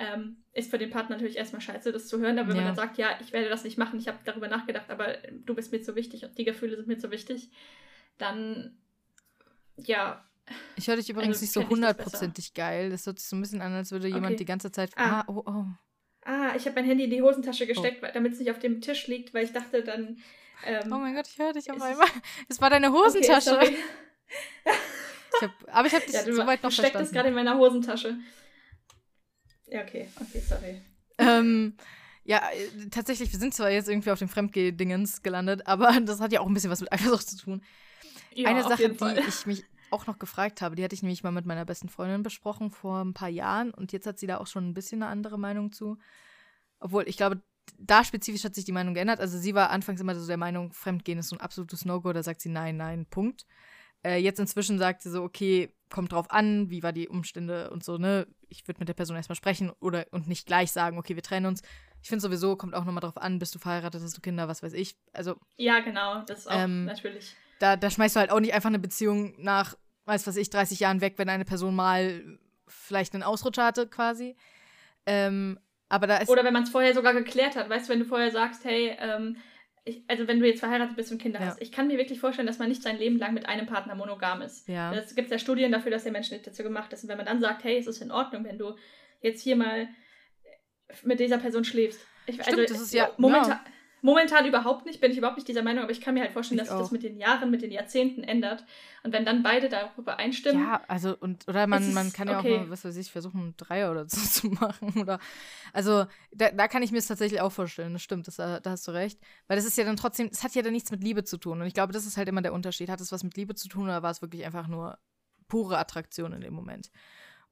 Ähm, ist für den Partner natürlich erstmal scheiße, das zu hören, aber wenn ja. man dann sagt, ja, ich werde das nicht machen, ich habe darüber nachgedacht, aber du bist mir zu wichtig und die Gefühle sind mir zu wichtig, dann ja, ich höre dich übrigens also, nicht so hundertprozentig geil. Das hört sich so ein bisschen an, als würde jemand okay. die ganze Zeit. Ah, ah oh, oh. Ah, ich habe mein Handy in die Hosentasche gesteckt, oh. damit es nicht auf dem Tisch liegt, weil ich dachte dann. Ähm, oh mein Gott, ich höre dich auf einmal. Es war deine Hosentasche. Okay, ich hab, aber ich habe dich ja, soweit noch du verstanden. es gerade in meiner Hosentasche. Ja, okay. Okay, sorry. Ähm, ja, äh, tatsächlich, wir sind zwar jetzt irgendwie auf dem Fremdgeh-Dingens gelandet, aber das hat ja auch ein bisschen was mit Eifersucht zu tun. Ja, Eine Sache, die ich mich auch noch gefragt habe. Die hatte ich nämlich mal mit meiner besten Freundin besprochen vor ein paar Jahren und jetzt hat sie da auch schon ein bisschen eine andere Meinung zu. Obwohl, ich glaube, da spezifisch hat sich die Meinung geändert. Also sie war anfangs immer so der Meinung, Fremdgehen ist so ein absolutes No-Go. Da sagt sie nein, nein, Punkt. Äh, jetzt inzwischen sagt sie so, okay, kommt drauf an, wie war die Umstände und so, ne? Ich würde mit der Person erstmal sprechen oder und nicht gleich sagen, okay, wir trennen uns. Ich finde sowieso, kommt auch nochmal drauf an, bist du verheiratet, hast du Kinder, was weiß ich. Also. Ja, genau, das ist auch ähm, natürlich. Da, da schmeißt du halt auch nicht einfach eine Beziehung nach weiß was ich, 30 Jahren weg, wenn eine Person mal vielleicht einen Ausrutscher hatte, quasi. Ähm, aber da ist. Oder wenn man es vorher sogar geklärt hat, weißt du, wenn du vorher sagst, hey, ähm, ich, also wenn du jetzt verheiratet bist und Kinder ja. hast, ich kann mir wirklich vorstellen, dass man nicht sein Leben lang mit einem Partner monogam ist. Ja. Es gibt ja Studien dafür, dass der Mensch nicht dazu gemacht ist. Und wenn man dann sagt, hey, es ist in Ordnung, wenn du jetzt hier mal mit dieser Person schläfst. Ich, Stimmt, also, das ist ja momentan. Ja. Momentan überhaupt nicht, bin ich überhaupt nicht dieser Meinung, aber ich kann mir halt vorstellen, ich dass sich das mit den Jahren, mit den Jahrzehnten ändert. Und wenn dann beide darüber einstimmen. Ja, also, und, oder man, man kann ja okay. auch mal, was weiß ich, versuchen, Dreier oder so zu machen. Oder, also, da, da kann ich mir es tatsächlich auch vorstellen. Das stimmt, das, da hast du recht. Weil das ist ja dann trotzdem, es hat ja dann nichts mit Liebe zu tun. Und ich glaube, das ist halt immer der Unterschied. Hat es was mit Liebe zu tun oder war es wirklich einfach nur pure Attraktion in dem Moment?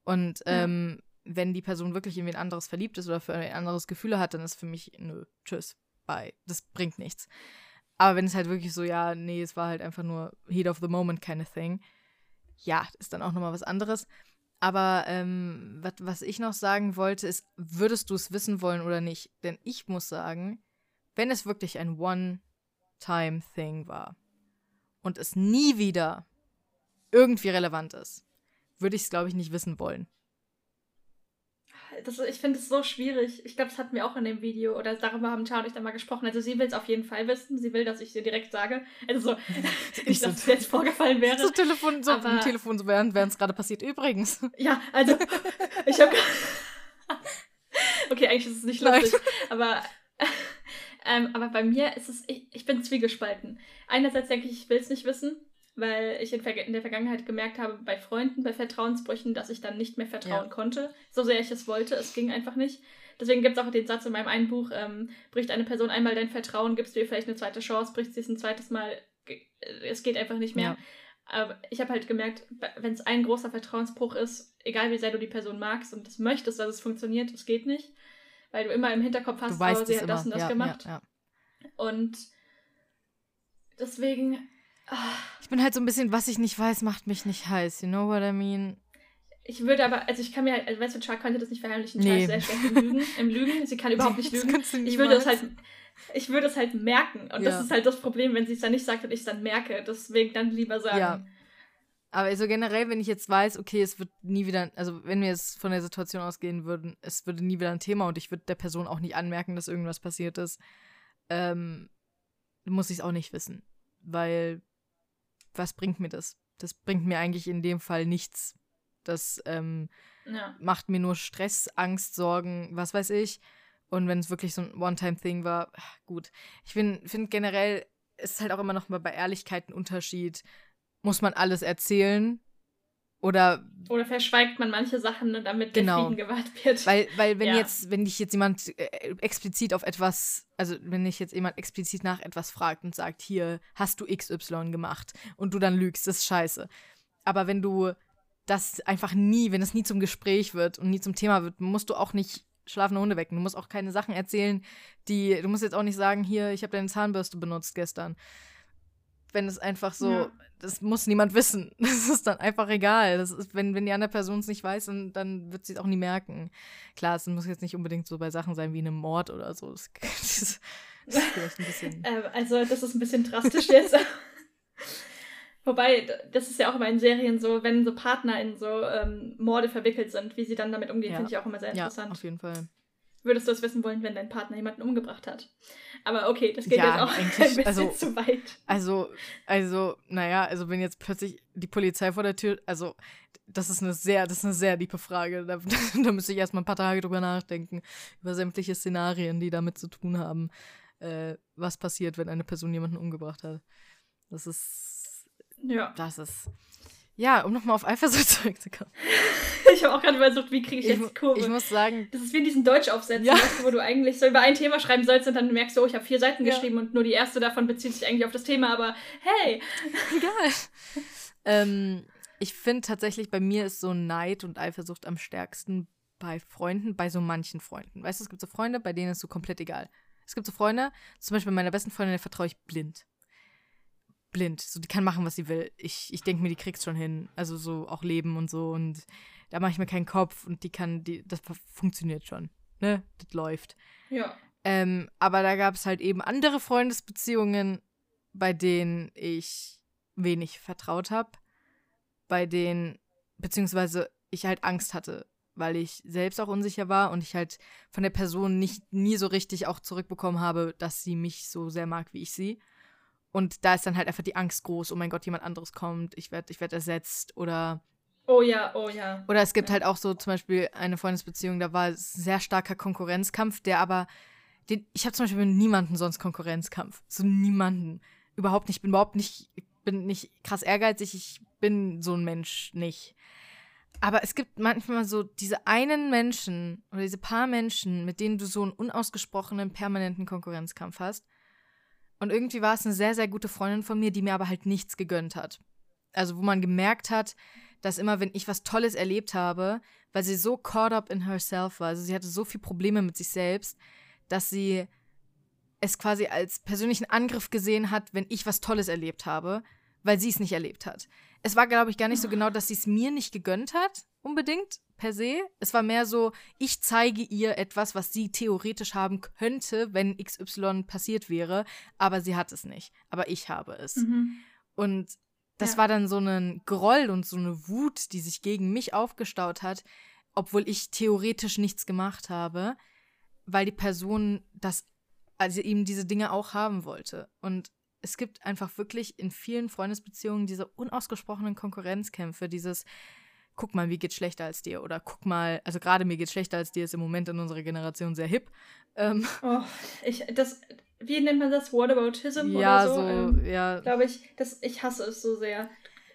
Und, ja. ähm, wenn die Person wirklich in wen anderes verliebt ist oder für ein anderes Gefühle hat, dann ist für mich, nö, tschüss bei. Das bringt nichts. Aber wenn es halt wirklich so, ja, nee, es war halt einfach nur Heat of the Moment kind of thing, ja, ist dann auch nochmal was anderes. Aber ähm, wat, was ich noch sagen wollte, ist, würdest du es wissen wollen oder nicht? Denn ich muss sagen, wenn es wirklich ein One-Time-Thing war und es nie wieder irgendwie relevant ist, würde ich es, glaube ich, nicht wissen wollen das, ich finde es so schwierig. Ich glaube, das hatten wir auch in dem Video oder darüber haben Char und ich dann mal gesprochen. Also sie will es auf jeden Fall wissen. Sie will, dass ich ihr direkt sage. Also so, nicht, dass es jetzt vorgefallen wäre. So Telefon, so aber, Telefon, so während es gerade passiert. Übrigens. Ja, also ich habe. okay, eigentlich ist es nicht lustig, aber ähm, aber bei mir ist es, ich, ich bin zwiegespalten. Einerseits denke ich, ich will es nicht wissen, weil ich in, der Vergangenheit gemerkt habe, bei Freunden, bei Vertrauensbrüchen, dass ich dann nicht mehr vertrauen ja. konnte, so sehr ich es wollte. Es ging einfach nicht. Deswegen gibt es auch den Satz in meinem einen Buch, ähm, bricht eine Person einmal dein Vertrauen, gibst du ihr vielleicht eine zweite Chance, bricht sie es ein zweites Mal, es geht einfach nicht mehr. Ja. Aber ich habe halt gemerkt, wenn es ein großer Vertrauensbruch ist, egal wie sehr du die Person magst und das möchtest, dass es funktioniert, es geht nicht. Weil du immer im Hinterkopf hast, aber oh, sie hat immer. das und das ja, gemacht. Und deswegen. Ich bin halt so ein bisschen, was ich nicht weiß, macht mich nicht heiß. You know what I mean? Ich würde aber, also ich kann mir halt, also weißt du, Char konnte das nicht verheimlichen. Nee. Char ist sehr schlecht im Lügen. Im Lügen. Sie kann überhaupt nicht lügen. Ich würde es halt, ich würde es halt merken. Und ja. das ist halt das Problem, wenn sie es dann nicht sagt und ich es dann merke. Deswegen dann lieber sagen. Ja. Aber also generell, wenn ich jetzt weiß, okay, es wird nie wieder, also wenn wir jetzt von der Situation ausgehen würden, es würde nie wieder ein Thema und ich würde der Person auch nicht anmerken, dass irgendwas passiert ist, ähm, muss ich es auch nicht wissen. Weil, was bringt mir das? Das bringt mir eigentlich in dem Fall nichts. Das ähm, ja. macht mir nur Stress, Angst, Sorgen, was weiß ich. Und wenn es wirklich so ein One-Time-Thing war, gut. Ich finde find generell, ist halt auch immer noch mal bei Ehrlichkeit ein Unterschied. Muss man alles erzählen? Oder, oder verschweigt man manche Sachen, damit genau. der Frieden gewahrt wird. Weil, weil wenn ja. jetzt, wenn dich jetzt jemand äh, explizit auf etwas, also wenn dich jetzt jemand explizit nach etwas fragt und sagt, hier, hast du XY gemacht und du dann lügst, das ist scheiße. Aber wenn du das einfach nie, wenn es nie zum Gespräch wird und nie zum Thema wird, musst du auch nicht schlafende Hunde wecken. Du musst auch keine Sachen erzählen, die. Du musst jetzt auch nicht sagen, hier, ich habe deine Zahnbürste benutzt gestern. Wenn es einfach so, ja. das muss niemand wissen. Das ist dann einfach egal. Das ist, wenn, wenn die andere Person es nicht weiß, dann, dann wird sie es auch nie merken. Klar, es muss jetzt nicht unbedingt so bei Sachen sein wie einem Mord oder so. Das, das, das ist vielleicht ein bisschen. ähm, also, das ist ein bisschen drastisch jetzt. Wobei, das ist ja auch immer in Serien so, wenn so Partner in so ähm, Morde verwickelt sind, wie sie dann damit umgehen, ja. finde ich auch immer sehr interessant. Ja, auf jeden Fall. Würdest du das wissen wollen, wenn dein Partner jemanden umgebracht hat? Aber okay, das geht ja, jetzt auch ein bisschen also, zu weit. Also, also, naja, also wenn jetzt plötzlich die Polizei vor der Tür, also das ist eine sehr, das ist eine sehr diepe Frage. Da, da müsste ich erstmal ein paar Tage drüber nachdenken, über sämtliche Szenarien, die damit zu tun haben, äh, was passiert, wenn eine Person jemanden umgebracht hat. Das ist ja. Das ist. Ja, um nochmal auf Eifersucht zurückzukommen. ich habe auch gerade überlegt, wie kriege ich jetzt die Kurve. Ich muss sagen. Das ist wie in diesen Deutschaufsätzen, ja. wo du eigentlich so über ein Thema schreiben sollst und dann merkst du, oh, ich habe vier Seiten ja. geschrieben und nur die erste davon bezieht sich eigentlich auf das Thema, aber hey. Egal. ähm, ich finde tatsächlich, bei mir ist so Neid und Eifersucht am stärksten bei Freunden, bei so manchen Freunden. Weißt du, es gibt so Freunde, bei denen ist so komplett egal. Es gibt so Freunde, zum Beispiel meiner besten Freundin, der vertraue ich blind blind. So, die kann machen, was sie will. Ich, ich denke mir, die kriegt's schon hin. Also so auch leben und so. Und da mache ich mir keinen Kopf und die kann, die, das funktioniert schon. Ne? Das läuft. Ja. Ähm, aber da gab es halt eben andere Freundesbeziehungen, bei denen ich wenig vertraut habe. Bei denen, beziehungsweise ich halt Angst hatte, weil ich selbst auch unsicher war und ich halt von der Person nicht nie so richtig auch zurückbekommen habe, dass sie mich so sehr mag, wie ich sie. Und da ist dann halt einfach die Angst groß, oh mein Gott, jemand anderes kommt, ich werde ich werd ersetzt oder. Oh ja, oh ja. Oder es gibt halt auch so zum Beispiel eine Freundesbeziehung, da war sehr starker Konkurrenzkampf, der aber. Den, ich habe zum Beispiel mit niemanden sonst Konkurrenzkampf. So niemanden. Überhaupt nicht. Ich bin überhaupt nicht. Ich bin nicht krass ehrgeizig. Ich bin so ein Mensch nicht. Aber es gibt manchmal so diese einen Menschen oder diese paar Menschen, mit denen du so einen unausgesprochenen, permanenten Konkurrenzkampf hast. Und irgendwie war es eine sehr, sehr gute Freundin von mir, die mir aber halt nichts gegönnt hat. Also wo man gemerkt hat, dass immer, wenn ich was Tolles erlebt habe, weil sie so caught up in herself war, also sie hatte so viele Probleme mit sich selbst, dass sie es quasi als persönlichen Angriff gesehen hat, wenn ich was Tolles erlebt habe, weil sie es nicht erlebt hat. Es war, glaube ich, gar nicht so genau, dass sie es mir nicht gegönnt hat, unbedingt, per se. Es war mehr so, ich zeige ihr etwas, was sie theoretisch haben könnte, wenn XY passiert wäre, aber sie hat es nicht. Aber ich habe es. Mhm. Und das ja. war dann so ein Groll und so eine Wut, die sich gegen mich aufgestaut hat, obwohl ich theoretisch nichts gemacht habe, weil die Person das, also eben diese Dinge auch haben wollte. Und es gibt einfach wirklich in vielen Freundesbeziehungen diese unausgesprochenen Konkurrenzkämpfe, dieses, guck mal, mir geht's schlechter als dir. Oder guck mal, also gerade mir geht's schlechter als dir ist im Moment in unserer Generation sehr hip. Ähm. Oh, ich, das, wie nennt man das? Whataboutism ja, oder so? so ähm, ja. Glaube ich, das, ich hasse es so sehr.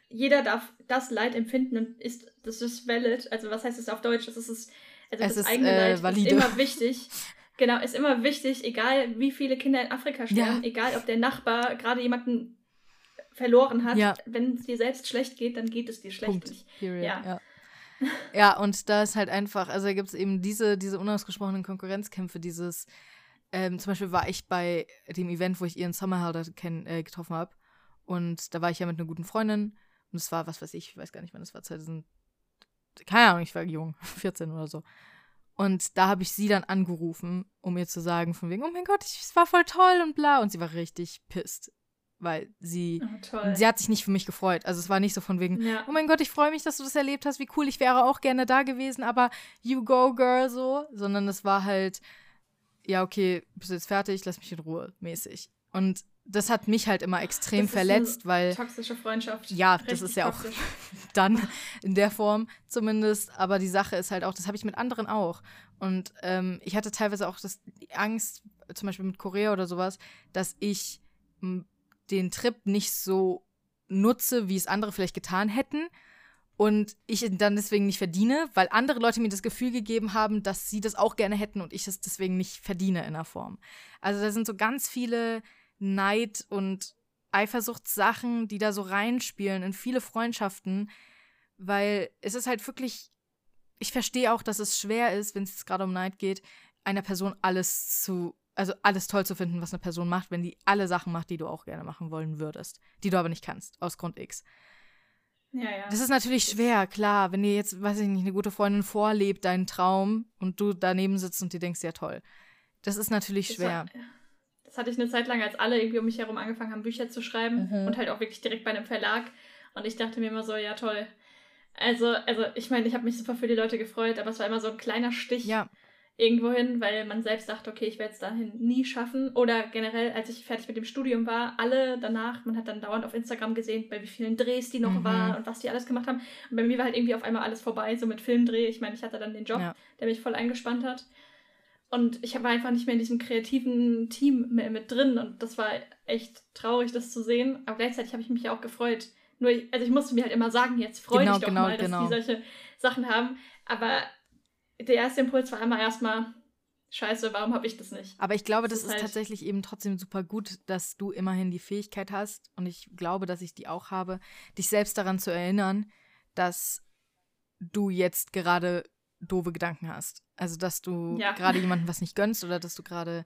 Jeder darf das Leid empfinden und ist, das ist valid. Also was heißt es auf Deutsch? Das ist, also es das ist, eigene äh, Leid valide. ist immer wichtig. Genau, ist immer wichtig, egal wie viele Kinder in Afrika sterben, ja. egal ob der Nachbar gerade jemanden verloren hat. Ja. Wenn es dir selbst schlecht geht, dann geht es dir schlecht. Punkt. Period. Ja. ja. ja, und da ist halt einfach, also da gibt es eben diese, diese unausgesprochenen Konkurrenzkämpfe, dieses, ähm, zum Beispiel war ich bei dem Event, wo ich Ian Summerhalder äh, getroffen habe. Und da war ich ja mit einer guten Freundin. Und es war, was weiß ich, ich weiß gar nicht, wann es war, 2000, keine Ahnung, ich war jung, 14 oder so. Und da habe ich sie dann angerufen, um ihr zu sagen, von wegen, oh mein Gott, es war voll toll und bla. Und sie war richtig pisst. Weil sie, oh, sie hat sich nicht für mich gefreut. Also es war nicht so von wegen, ja. oh mein Gott, ich freue mich, dass du das erlebt hast, wie cool, ich wäre auch gerne da gewesen, aber you go, girl, so. Sondern es war halt, ja, okay, bist du jetzt fertig, lass mich in Ruhe, mäßig. Und das hat mich halt immer extrem verletzt, weil. Toxische Freundschaft. Ja, Richtig das ist ja toxisch. auch dann in der Form zumindest. Aber die Sache ist halt auch, das habe ich mit anderen auch. Und ähm, ich hatte teilweise auch das, die Angst, zum Beispiel mit Korea oder sowas, dass ich den Trip nicht so nutze, wie es andere vielleicht getan hätten. Und ich dann deswegen nicht verdiene, weil andere Leute mir das Gefühl gegeben haben, dass sie das auch gerne hätten und ich es deswegen nicht verdiene in der Form. Also da sind so ganz viele Neid und Eifersuchtssachen, die da so reinspielen in viele Freundschaften, weil es ist halt wirklich, ich verstehe auch, dass es schwer ist, wenn es gerade um Neid geht, einer Person alles zu, also alles toll zu finden, was eine Person macht, wenn die alle Sachen macht, die du auch gerne machen wollen würdest, die du aber nicht kannst, aus Grund X. Ja, ja. Das ist natürlich schwer, klar, wenn dir jetzt, weiß ich nicht, eine gute Freundin vorlebt, deinen Traum, und du daneben sitzt und dir denkst, ja toll. Das ist natürlich schwer. Das war, das hatte ich eine Zeit lang, als alle irgendwie um mich herum angefangen haben, Bücher zu schreiben mhm. und halt auch wirklich direkt bei einem Verlag. Und ich dachte mir immer so, ja toll. Also, also ich meine, ich habe mich super für die Leute gefreut, aber es war immer so ein kleiner Stich ja. Irgendwo hin, weil man selbst dachte, okay, ich werde es dahin nie schaffen. Oder generell, als ich fertig mit dem Studium war, alle danach, man hat dann dauernd auf Instagram gesehen, bei wie vielen Drehs die noch mhm. waren und was die alles gemacht haben. Und bei mir war halt irgendwie auf einmal alles vorbei, so mit Filmdreh. Ich meine, ich hatte dann den Job, ja. der mich voll eingespannt hat. Und ich war einfach nicht mehr in diesem kreativen Team mehr mit drin. Und das war echt traurig, das zu sehen. Aber gleichzeitig habe ich mich auch gefreut. Nur, ich, also ich musste mir halt immer sagen, jetzt freu genau, dich doch genau, mal, dass genau. die solche Sachen haben. Aber der erste Impuls war immer erstmal, scheiße, warum habe ich das nicht? Aber ich glaube, das, das ist, halt tatsächlich eben trotzdem super gut, dass du immerhin die Fähigkeit hast. Und ich glaube, dass ich die auch habe, dich selbst daran zu erinnern, dass du jetzt gerade doofe Gedanken hast. Also, dass du ja. gerade jemandem was nicht gönnst oder dass du gerade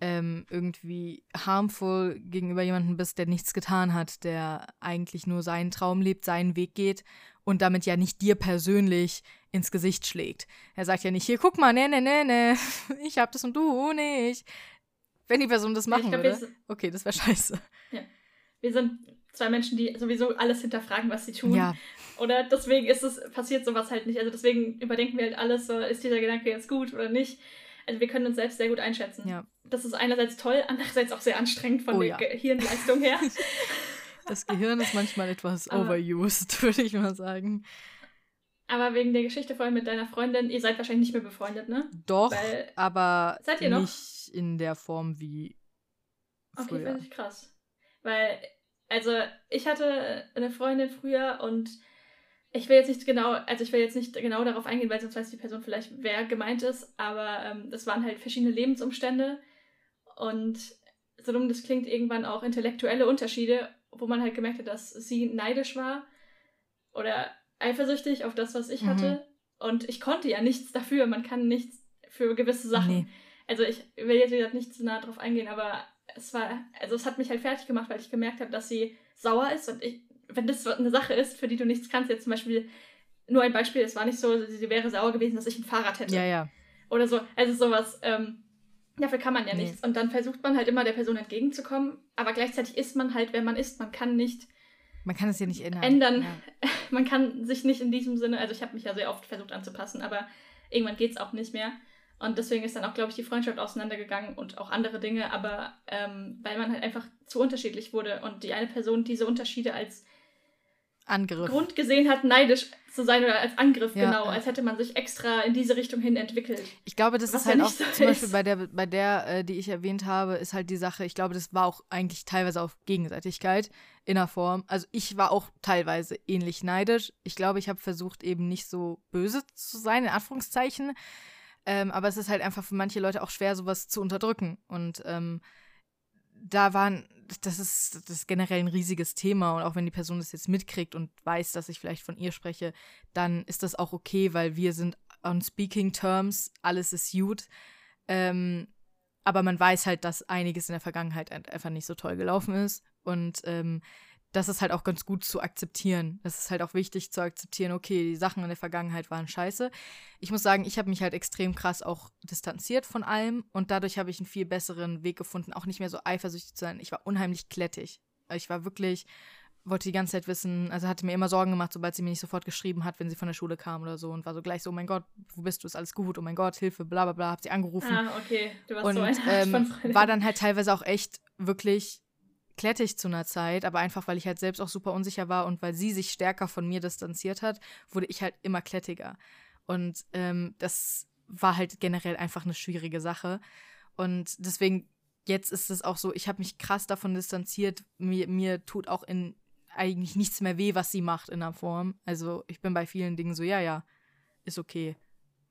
ähm, irgendwie harmful gegenüber jemandem bist, der nichts getan hat, der eigentlich nur seinen Traum lebt, seinen Weg geht und damit ja nicht dir persönlich ins Gesicht schlägt. Er sagt ja nicht, hier, guck mal, ne, ne, ne, ne, ich hab das und du nicht. Wenn die Person das machen glaub, würde, okay, das wäre scheiße. Ja. Wir sind zwei Menschen, die sowieso alles hinterfragen, was sie tun. Ja. Oder deswegen ist es, passiert sowas halt nicht. Also deswegen überdenken wir halt alles, so, ist dieser Gedanke jetzt gut oder nicht. Also wir können uns selbst sehr gut einschätzen. Ja. Das ist einerseits toll, andererseits auch sehr anstrengend von oh, der ja. Gehirnleistung her. Das Gehirn ist manchmal etwas aber, overused, würde ich mal sagen. Aber wegen der Geschichte vorhin mit deiner Freundin, ihr seid wahrscheinlich nicht mehr befreundet, ne? Doch, Weil, aber nicht in der Form wie früher. Okay, finde ich krass. Weil also ich hatte eine Freundin früher und ich will jetzt nicht genau, also ich will jetzt nicht genau darauf eingehen, weil sonst weiß die Person vielleicht, wer gemeint ist, aber ähm, das waren halt verschiedene Lebensumstände und so dumm das klingt, irgendwann auch intellektuelle Unterschiede, wo man halt gemerkt hat, dass sie neidisch war oder eifersüchtig auf das, was ich mhm. hatte. Und ich konnte ja nichts dafür. Man kann nichts für gewisse Sachen. Nee. Also ich will jetzt wieder nicht zu nah drauf eingehen, aber es war, also es hat mich halt fertig gemacht, weil ich gemerkt habe, dass sie sauer ist und ich, wenn das eine Sache ist, für die du nichts kannst, jetzt zum Beispiel, nur ein Beispiel, es war nicht so, sie wäre sauer gewesen, dass ich ein Fahrrad hätte. Ja, ja. Oder so, also sowas, ähm, dafür kann man ja nee. nichts. Und dann versucht man halt immer der Person entgegenzukommen, aber gleichzeitig ist man halt, wer man ist, man kann nicht man kann es ja nicht ändern. ändern. Ja. Man kann sich nicht in diesem Sinne, also ich habe mich ja sehr oft versucht anzupassen, aber irgendwann geht es auch nicht mehr. Und deswegen ist dann auch, glaube ich, die Freundschaft auseinandergegangen und auch andere Dinge, aber ähm, weil man halt einfach zu unterschiedlich wurde und die eine Person diese Unterschiede als Angriff. Grund gesehen hat, neidisch zu sein oder als Angriff, ja, genau, als hätte man sich extra in diese Richtung hin entwickelt. Ich glaube, das ist halt auch so zum Beispiel bei der, bei der, äh, die ich erwähnt habe, ist halt die Sache, ich glaube, das war auch eigentlich teilweise auf Gegenseitigkeit in der Form. Also ich war auch teilweise ähnlich neidisch. Ich glaube, ich habe versucht, eben nicht so böse zu sein, in Anführungszeichen. Ähm, aber es ist halt einfach für manche Leute auch schwer, sowas zu unterdrücken. Und ähm, da waren, das ist, das ist generell ein riesiges Thema und auch wenn die Person das jetzt mitkriegt und weiß, dass ich vielleicht von ihr spreche, dann ist das auch okay, weil wir sind on speaking terms, alles ist gut. Ähm, aber man weiß halt, dass einiges in der Vergangenheit einfach nicht so toll gelaufen ist und ähm, das ist halt auch ganz gut zu akzeptieren. Das ist halt auch wichtig zu akzeptieren, okay, die Sachen in der Vergangenheit waren scheiße. Ich muss sagen, ich habe mich halt extrem krass auch distanziert von allem und dadurch habe ich einen viel besseren Weg gefunden, auch nicht mehr so eifersüchtig zu sein. Ich war unheimlich klettig. Ich war wirklich, wollte die ganze Zeit wissen, also hatte mir immer Sorgen gemacht, sobald sie mir nicht sofort geschrieben hat, wenn sie von der Schule kam oder so und war so gleich so, oh mein Gott, wo bist du, ist alles gut, oh mein Gott, Hilfe, bla bla bla, hab sie angerufen. Ah, okay, du warst und, so ein ähm, war dann halt teilweise auch echt wirklich klettig zu einer Zeit, aber einfach, weil ich halt selbst auch super unsicher war und weil sie sich stärker von mir distanziert hat, wurde ich halt immer klettiger. Und ähm, das war halt generell einfach eine schwierige Sache. Und deswegen, jetzt ist es auch so, ich habe mich krass davon distanziert. Mir, mir tut auch in eigentlich nichts mehr weh, was sie macht in der Form. Also ich bin bei vielen Dingen so, ja, ja, ist okay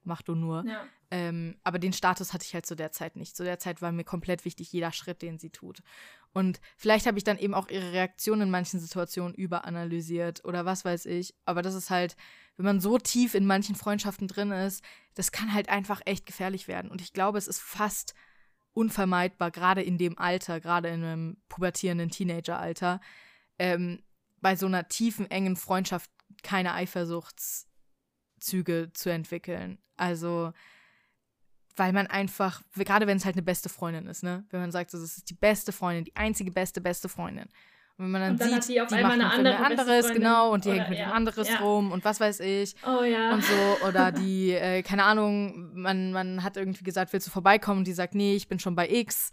mach du nur. Ja. Ähm, aber den Status hatte ich halt zu der Zeit nicht. Zu der Zeit war mir komplett wichtig, jeder Schritt, den sie tut. Und vielleicht habe ich dann eben auch ihre Reaktion in manchen Situationen überanalysiert oder was weiß ich. Aber das ist halt, wenn man so tief in manchen Freundschaften drin ist, das kann halt einfach echt gefährlich werden. Und ich glaube, es ist fast unvermeidbar, gerade in dem Alter, gerade in einem pubertierenden Teenageralter, ähm, bei so einer tiefen, engen Freundschaft keine Eifersuchts- Züge zu entwickeln. Also, weil man einfach, gerade wenn es halt eine beste Freundin ist, ne? Wenn man sagt, so, das ist die beste Freundin, die einzige beste, beste Freundin. Und wenn man dann, und dann sieht, die, auf die macht eine andere anderes, genau, und die oder, hängt mit ja, einem anderes ja. rum und was weiß ich. Oh ja. Und so. Oder die, äh, keine Ahnung, man, man hat irgendwie gesagt, willst du vorbeikommen? Und die sagt, nee, ich bin schon bei X.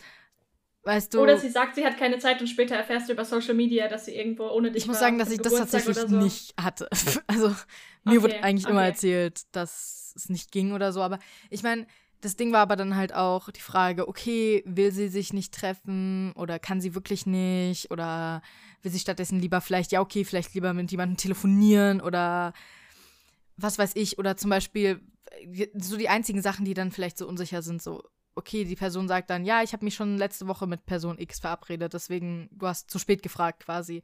Weißt du. Oder sie sagt, sie hat keine Zeit und später erfährst du über Social Media, dass sie irgendwo ohne dich Ich muss sagen, dass ich das tatsächlich so. nicht hatte. also mir okay, wurde eigentlich okay. immer erzählt, dass es nicht ging oder so. Aber ich meine, das Ding war aber dann halt auch die Frage, okay, will sie sich nicht treffen oder kann sie wirklich nicht oder will sie stattdessen lieber vielleicht, ja, okay, vielleicht lieber mit jemandem telefonieren oder was weiß ich. Oder zum Beispiel so die einzigen Sachen, die dann vielleicht so unsicher sind, so okay, die Person sagt dann, ja, ich habe mich schon letzte Woche mit Person X verabredet, deswegen, du hast zu spät gefragt quasi.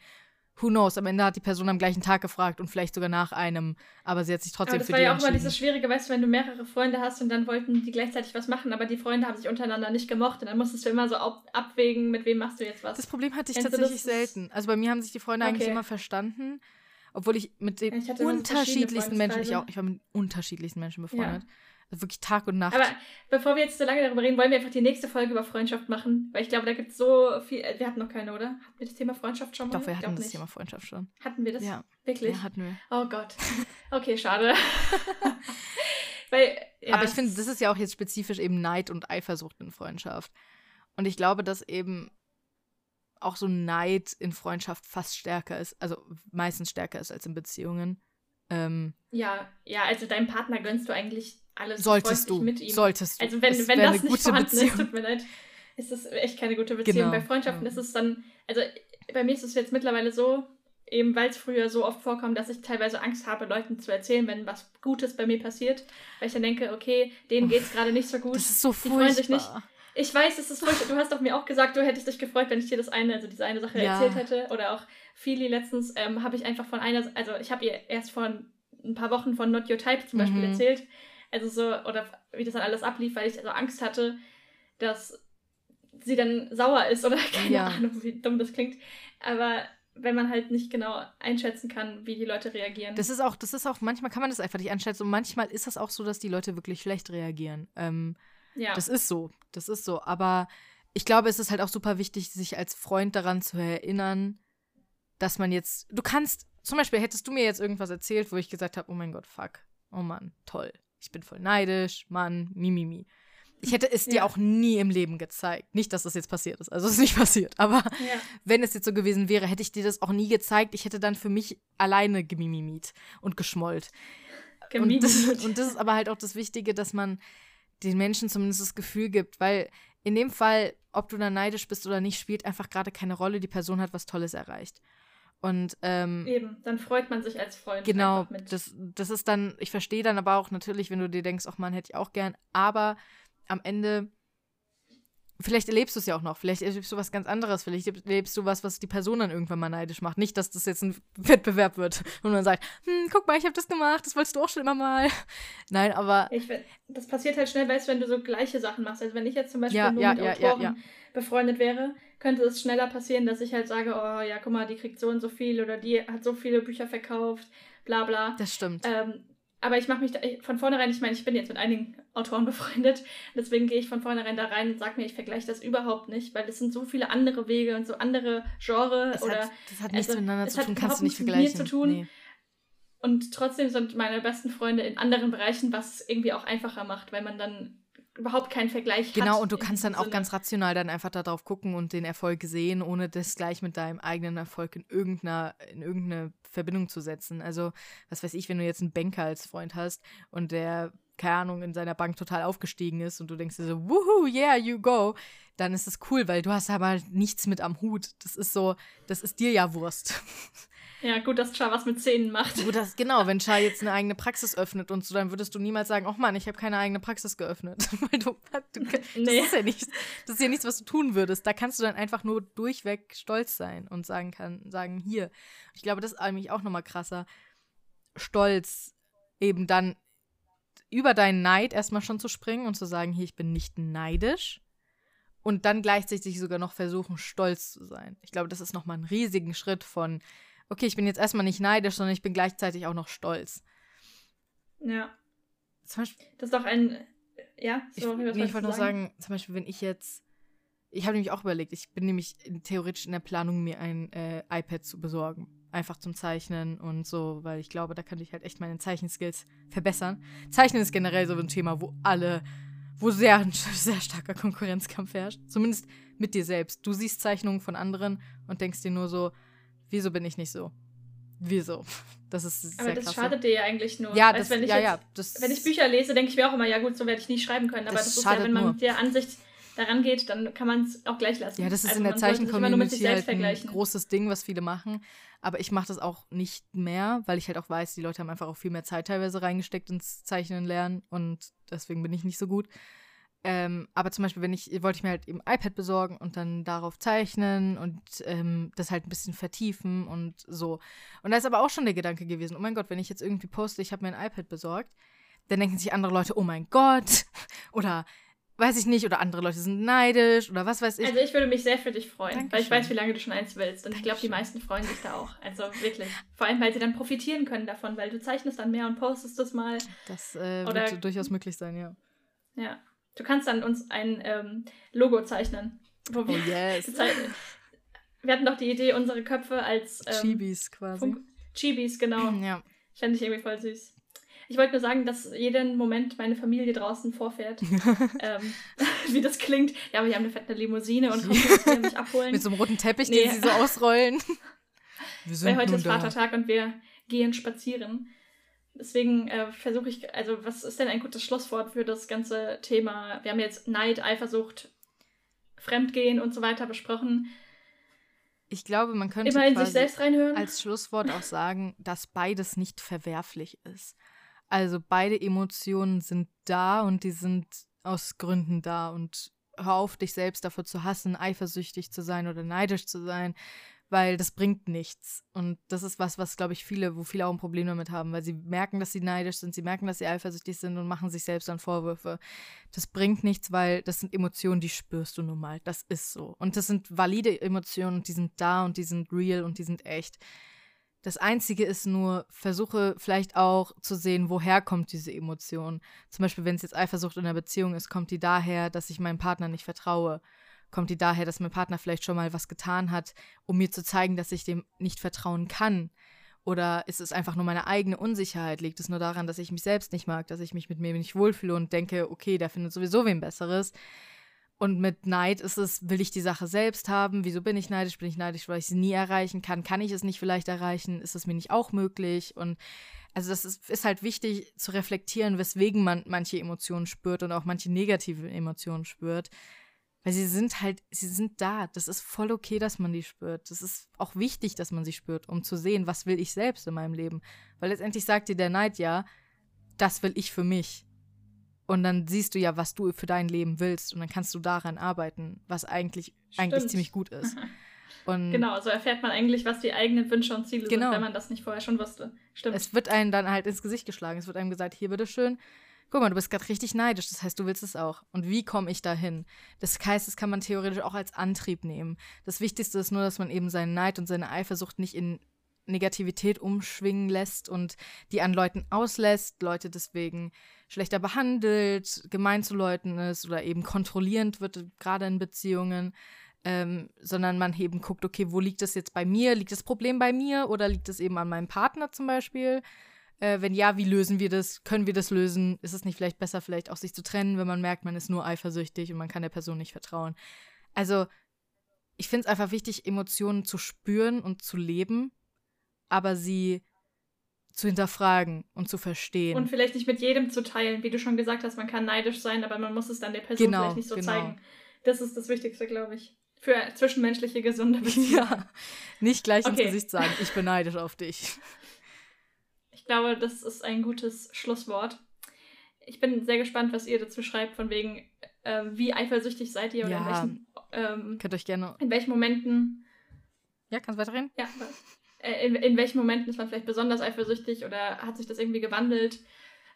Who knows? Am Ende hat die Person am gleichen Tag gefragt und vielleicht sogar nach einem, aber sie hat sich trotzdem aber für die Das war ja auch immer dieses Schwierige, weißt du, wenn du mehrere Freunde hast und dann wollten die gleichzeitig was machen, aber die Freunde haben sich untereinander nicht gemocht und dann musstest du immer so abwägen, mit wem machst du jetzt was. Das Problem hatte ich Kennst tatsächlich selten. Also bei mir haben sich die Freunde okay. eigentlich immer verstanden, obwohl ich mit den ich unterschiedlichsten Menschen, ich auch, ich war mit unterschiedlichsten Menschen befreundet. Ja. Also wirklich Tag und Nacht. Aber bevor wir jetzt so lange darüber reden, wollen wir einfach die nächste Folge über Freundschaft machen. Weil ich glaube, da gibt es so viel. Wir hatten noch keine, oder? Hatten wir das Thema Freundschaft schon mal? Doch, wir hatten das nicht. Thema Freundschaft schon. Hatten wir das? Ja. Wirklich? Ja, hatten wir. Oh Gott. Okay, schade. weil, ja, Aber ich finde, das ist ja auch jetzt spezifisch eben Neid und Eifersucht in Freundschaft. Und ich glaube, dass eben auch so Neid in Freundschaft fast stärker ist, also meistens stärker ist als in Beziehungen. Ähm, ja, ja, also deinem Partner gönnst du eigentlich alles solltest du mit ihm. Solltest du. Also wenn, es wenn das nicht vorhanden Beziehung. ist, tut mir leid, ist das echt keine gute Beziehung. Genau. Bei Freundschaften ja. ist es dann, also bei mir ist es jetzt mittlerweile so, eben weil es früher so oft vorkommt, dass ich teilweise Angst habe, Leuten zu erzählen, wenn was Gutes bei mir passiert, weil ich dann denke, okay, denen geht es gerade nicht so gut. Das ist so furchtbar. Die freuen sich nicht. Ich weiß, es ist furchtbar. Du hast doch mir auch gesagt, du hättest dich gefreut, wenn ich dir das eine, also diese eine Sache ja. erzählt hätte. Oder auch Fili letztens ähm, habe ich einfach von einer, also ich habe ihr erst vor ein paar Wochen von Not Your Type zum Beispiel mhm. erzählt. Also so, oder wie das dann alles ablief, weil ich also Angst hatte, dass sie dann sauer ist oder keine ja. Ahnung, wie dumm das klingt. Aber wenn man halt nicht genau einschätzen kann, wie die Leute reagieren. Das ist auch, das ist auch, manchmal kann man das einfach nicht einschätzen und manchmal ist das auch so, dass die Leute wirklich schlecht reagieren. Ähm, ja. Das ist so, das ist so. Aber ich glaube, es ist halt auch super wichtig, sich als Freund daran zu erinnern, dass man jetzt, du kannst, zum Beispiel hättest du mir jetzt irgendwas erzählt, wo ich gesagt habe, oh mein Gott, fuck, oh Mann, toll ich bin voll neidisch, Mann, mimimi. Ich hätte es ja. dir auch nie im Leben gezeigt. Nicht, dass das jetzt passiert ist. Also es ist nicht passiert. Aber ja. wenn es jetzt so gewesen wäre, hätte ich dir das auch nie gezeigt. Ich hätte dann für mich alleine gemimimiet und geschmollt. Und das, und das ist aber halt auch das Wichtige, dass man den Menschen zumindest das Gefühl gibt, weil in dem Fall, ob du da neidisch bist oder nicht, spielt einfach gerade keine Rolle. Die Person hat was Tolles erreicht. Und ähm, eben, dann freut man sich als Freund. Genau, das, das ist dann, ich verstehe dann aber auch natürlich, wenn du dir denkst, ach man, hätte ich auch gern, aber am Ende Vielleicht erlebst du es ja auch noch. Vielleicht erlebst du was ganz anderes. Vielleicht erlebst du was, was die Person dann irgendwann mal neidisch macht. Nicht, dass das jetzt ein Wettbewerb wird und man sagt, hm, guck mal, ich habe das gemacht, das wolltest du auch schon immer mal. Nein, aber. Ich, das passiert halt schnell, weißt du, wenn du so gleiche Sachen machst. Also wenn ich jetzt zum Beispiel ja, nur ja, mit ja, Autoren befreundet wäre, könnte es schneller passieren, dass ich halt sage, oh ja, guck mal, die kriegt so und so viel oder die hat so viele Bücher verkauft, bla bla. Das stimmt. Ähm, aber ich mache mich da, von vornherein, ich meine, ich bin jetzt mit einigen Autoren befreundet, deswegen gehe ich von vornherein da rein und sage mir, ich vergleiche das überhaupt nicht, weil es sind so viele andere Wege und so andere Genre es oder. Hat, das hat nichts also, miteinander zu tun, kannst du nicht vergleichen. Zu tun. Nee. Und trotzdem sind meine besten Freunde in anderen Bereichen, was irgendwie auch einfacher macht, weil man dann überhaupt keinen Vergleich genau, hat. Genau, und du kannst dann auch ganz rational dann einfach darauf gucken und den Erfolg sehen, ohne das gleich mit deinem eigenen Erfolg in irgendeiner, in irgendeine Verbindung zu setzen. Also, was weiß ich, wenn du jetzt einen Banker als Freund hast und der, keine Ahnung, in seiner Bank total aufgestiegen ist und du denkst dir so, wuhu, yeah, you go, dann ist das cool, weil du hast aber nichts mit am Hut. Das ist so, das ist dir ja Wurst. Ja, gut, dass Char was mit Zähnen macht. Gut, das, genau, wenn Char jetzt eine eigene Praxis öffnet und so, dann würdest du niemals sagen, oh Mann, ich habe keine eigene Praxis geöffnet. Weil du, du das, nee. ist ja nichts, das ist ja nichts, was du tun würdest. Da kannst du dann einfach nur durchweg stolz sein und sagen kann, sagen, hier. Ich glaube, das ist eigentlich auch nochmal krasser. Stolz eben dann über deinen Neid erstmal schon zu springen und zu sagen, hier, ich bin nicht neidisch. Und dann gleichzeitig sogar noch versuchen, stolz zu sein. Ich glaube, das ist nochmal ein riesigen Schritt von, okay, ich bin jetzt erstmal nicht neidisch, sondern ich bin gleichzeitig auch noch stolz. Ja. Zum Beispiel, das ist doch ein. Ja, so, ich, nee, ich wollte noch sagen, zum Beispiel, wenn ich jetzt. Ich habe nämlich auch überlegt, ich bin nämlich theoretisch in der Planung, mir ein äh, iPad zu besorgen. Einfach zum Zeichnen und so, weil ich glaube, da könnte ich halt echt meine Zeichenskills verbessern. Zeichnen ist generell so ein Thema, wo alle, wo sehr, sehr starker Konkurrenzkampf herrscht. Zumindest mit dir selbst. Du siehst Zeichnungen von anderen und denkst dir nur so, Wieso bin ich nicht so? Wieso? Das ist sehr Aber das krass. schadet dir ja eigentlich nur. Ja, das, wenn ich ja, ja, das wenn ich Bücher lese, denke ich mir auch immer, ja gut, so werde ich nie schreiben können. Aber das, das ist ja, wenn man nur. mit der Ansicht daran geht, dann kann man es auch gleich lassen. Ja, das ist also in der Zeichen-Community halt ein großes Ding, was viele machen. Aber ich mache das auch nicht mehr, weil ich halt auch weiß, die Leute haben einfach auch viel mehr Zeit teilweise reingesteckt ins Zeichnen lernen und deswegen bin ich nicht so gut. Ähm, aber zum Beispiel, wenn ich, wollte ich mir halt eben iPad besorgen und dann darauf zeichnen und ähm, das halt ein bisschen vertiefen und so. Und da ist aber auch schon der Gedanke gewesen, oh mein Gott, wenn ich jetzt irgendwie poste, ich habe mir ein iPad besorgt, dann denken sich andere Leute, oh mein Gott, oder weiß ich nicht, oder andere Leute sind neidisch oder was weiß ich. Also ich würde mich sehr für dich freuen, Dankeschön. weil ich weiß, wie lange du schon eins willst. Und Dankeschön. ich glaube, die meisten freuen sich da auch. Also wirklich. Vor allem, weil sie dann profitieren können davon, weil du zeichnest dann mehr und postest das mal. Das äh, wird durchaus möglich sein, ja. Ja. Du kannst dann uns ein ähm, Logo zeichnen. Wo wir, oh yes. wir hatten doch die Idee, unsere Köpfe als ähm, Chibis quasi. Funk Chibis, genau. Ja. Fände ich irgendwie voll süß. Ich wollte nur sagen, dass jeden Moment meine Familie draußen vorfährt. ähm, wie das klingt. Ja, aber wir haben eine fette Limousine und kommen mich abholen. Mit so einem roten Teppich, nee. den sie so ausrollen. Weil heute ist Vatertag und wir gehen spazieren. Deswegen äh, versuche ich, also was ist denn ein gutes Schlusswort für das ganze Thema? Wir haben jetzt Neid, Eifersucht, Fremdgehen und so weiter besprochen. Ich glaube, man könnte immer in sich selbst reinhören. als Schlusswort auch sagen, dass beides nicht verwerflich ist. Also beide Emotionen sind da und die sind aus Gründen da und hör auf, dich selbst dafür zu hassen, eifersüchtig zu sein oder neidisch zu sein weil das bringt nichts. Und das ist was, was, glaube ich, viele, wo viele auch ein Problem damit haben, weil sie merken, dass sie neidisch sind, sie merken, dass sie eifersüchtig sind und machen sich selbst dann Vorwürfe. Das bringt nichts, weil das sind Emotionen, die spürst du nun mal. Das ist so. Und das sind valide Emotionen, die sind da und die sind real und die sind echt. Das Einzige ist nur, versuche vielleicht auch zu sehen, woher kommt diese Emotion. Zum Beispiel, wenn es jetzt Eifersucht in einer Beziehung ist, kommt die daher, dass ich meinem Partner nicht vertraue kommt die daher, dass mein Partner vielleicht schon mal was getan hat, um mir zu zeigen, dass ich dem nicht vertrauen kann. Oder ist es einfach nur meine eigene Unsicherheit? Liegt es nur daran, dass ich mich selbst nicht mag, dass ich mich mit mir nicht wohlfühle und denke, okay, der findet sowieso wen Besseres? Und mit Neid ist es, will ich die Sache selbst haben? Wieso bin ich neidisch? Bin ich neidisch, weil ich sie nie erreichen kann? Kann ich es nicht vielleicht erreichen? Ist es mir nicht auch möglich? Und also das ist, ist halt wichtig zu reflektieren, weswegen man manche Emotionen spürt und auch manche negative Emotionen spürt. Weil sie sind halt, sie sind da. Das ist voll okay, dass man die spürt. Das ist auch wichtig, dass man sie spürt, um zu sehen, was will ich selbst in meinem Leben. Weil letztendlich sagt dir der Neid ja, das will ich für mich. Und dann siehst du ja, was du für dein Leben willst. Und dann kannst du daran arbeiten, was eigentlich, eigentlich ziemlich gut ist. Und genau, so also erfährt man eigentlich, was die eigenen Wünsche und Ziele genau. sind, wenn man das nicht vorher schon wusste. Stimmt. Es wird einem dann halt ins Gesicht geschlagen. Es wird einem gesagt, hier bitteschön, guck mal, du bist gerade richtig neidisch, das heißt, du willst es auch. Und wie komme ich dahin? Das heißt, das kann man theoretisch auch als Antrieb nehmen. Das Wichtigste ist nur, dass man eben seinen Neid und seine Eifersucht nicht in Negativität umschwingen lässt und die an Leuten auslässt, Leute deswegen schlechter behandelt, gemein zu Leuten ist oder eben kontrollierend wird, gerade in Beziehungen, ähm, sondern man eben guckt, okay, wo liegt das jetzt bei mir? Liegt das Problem bei mir oder liegt es eben an meinem Partner zum Beispiel? Äh, wenn ja, wie lösen wir das? Können wir das lösen? Ist es nicht vielleicht besser, vielleicht auch sich zu trennen, wenn man merkt, man ist nur eifersüchtig und man kann der Person nicht vertrauen? Also, ich finde es einfach wichtig, Emotionen zu spüren und zu leben, aber sie zu hinterfragen und zu verstehen. Und vielleicht nicht mit jedem zu teilen, wie du schon gesagt hast, man kann neidisch sein, aber man muss es dann der Person genau, vielleicht nicht so genau. zeigen. Das ist das Wichtigste, glaube ich. Für zwischenmenschliche gesunde Beziehungen. Ja, nicht gleich okay. ins Gesicht sagen, ich bin neidisch auf dich glaube, das ist ein gutes Schlusswort. Ich bin sehr gespannt, was ihr dazu schreibt, von wegen, äh, wie eifersüchtig seid ihr oder ja, in welchen, ähm, könnt euch gerne. In welchen Momenten. Ja, kannst weiterreden? Ja. Äh, in, in welchen Momenten ist man vielleicht besonders eifersüchtig oder hat sich das irgendwie gewandelt?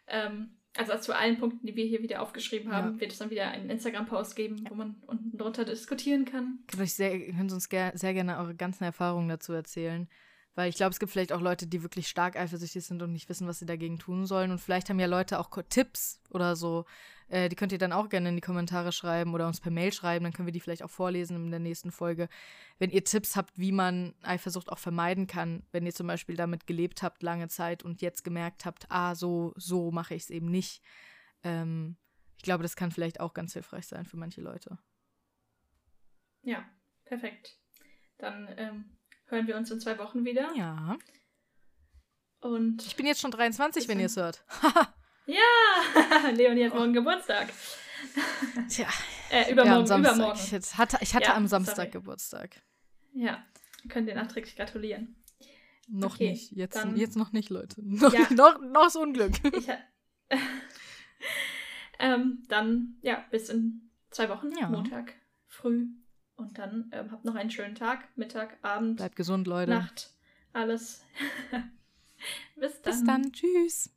Ähm, also zu allen Punkten, die wir hier wieder aufgeschrieben haben, ja. wird es dann wieder einen Instagram-Post geben, ja. wo man unten drunter diskutieren kann. Könnt, euch sehr, könnt uns sehr gerne eure ganzen Erfahrungen dazu erzählen. Weil ich glaube, es gibt vielleicht auch Leute, die wirklich stark eifersüchtig sind und nicht wissen, was sie dagegen tun sollen. Und vielleicht haben ja Leute auch Tipps oder so. Äh, die könnt ihr dann auch gerne in die Kommentare schreiben oder uns per Mail schreiben. Dann können wir die vielleicht auch vorlesen in der nächsten Folge. Wenn ihr Tipps habt, wie man Eifersucht auch vermeiden kann, wenn ihr zum Beispiel damit gelebt habt lange Zeit und jetzt gemerkt habt, ah, so, so mache ich es eben nicht. Ähm, ich glaube, das kann vielleicht auch ganz hilfreich sein für manche Leute. Ja, perfekt. Dann ähm, hören wir uns in zwei Wochen wieder. Ja. Und ich bin jetzt schon 23, wenn ihr es hört. ja, Leonie hat morgen oh. Geburtstag. Tja. Äh, übermorgen, ja, übermorgen. Ich hatte, ich hatte ja, am Samstag sorry. Geburtstag. Ja, könnt ihr nachträglich gratulieren. Noch okay, nicht, jetzt, dann, jetzt noch nicht, Leute. Noch, ja. noch, noch das Unglück. Ich, ähm, dann, ja, bis in zwei Wochen, ja. Montag früh. Und dann ähm, habt noch einen schönen Tag, Mittag, Abend. Bleibt gesund, Leute. Nacht, alles. Bis dann. Bis dann. Tschüss.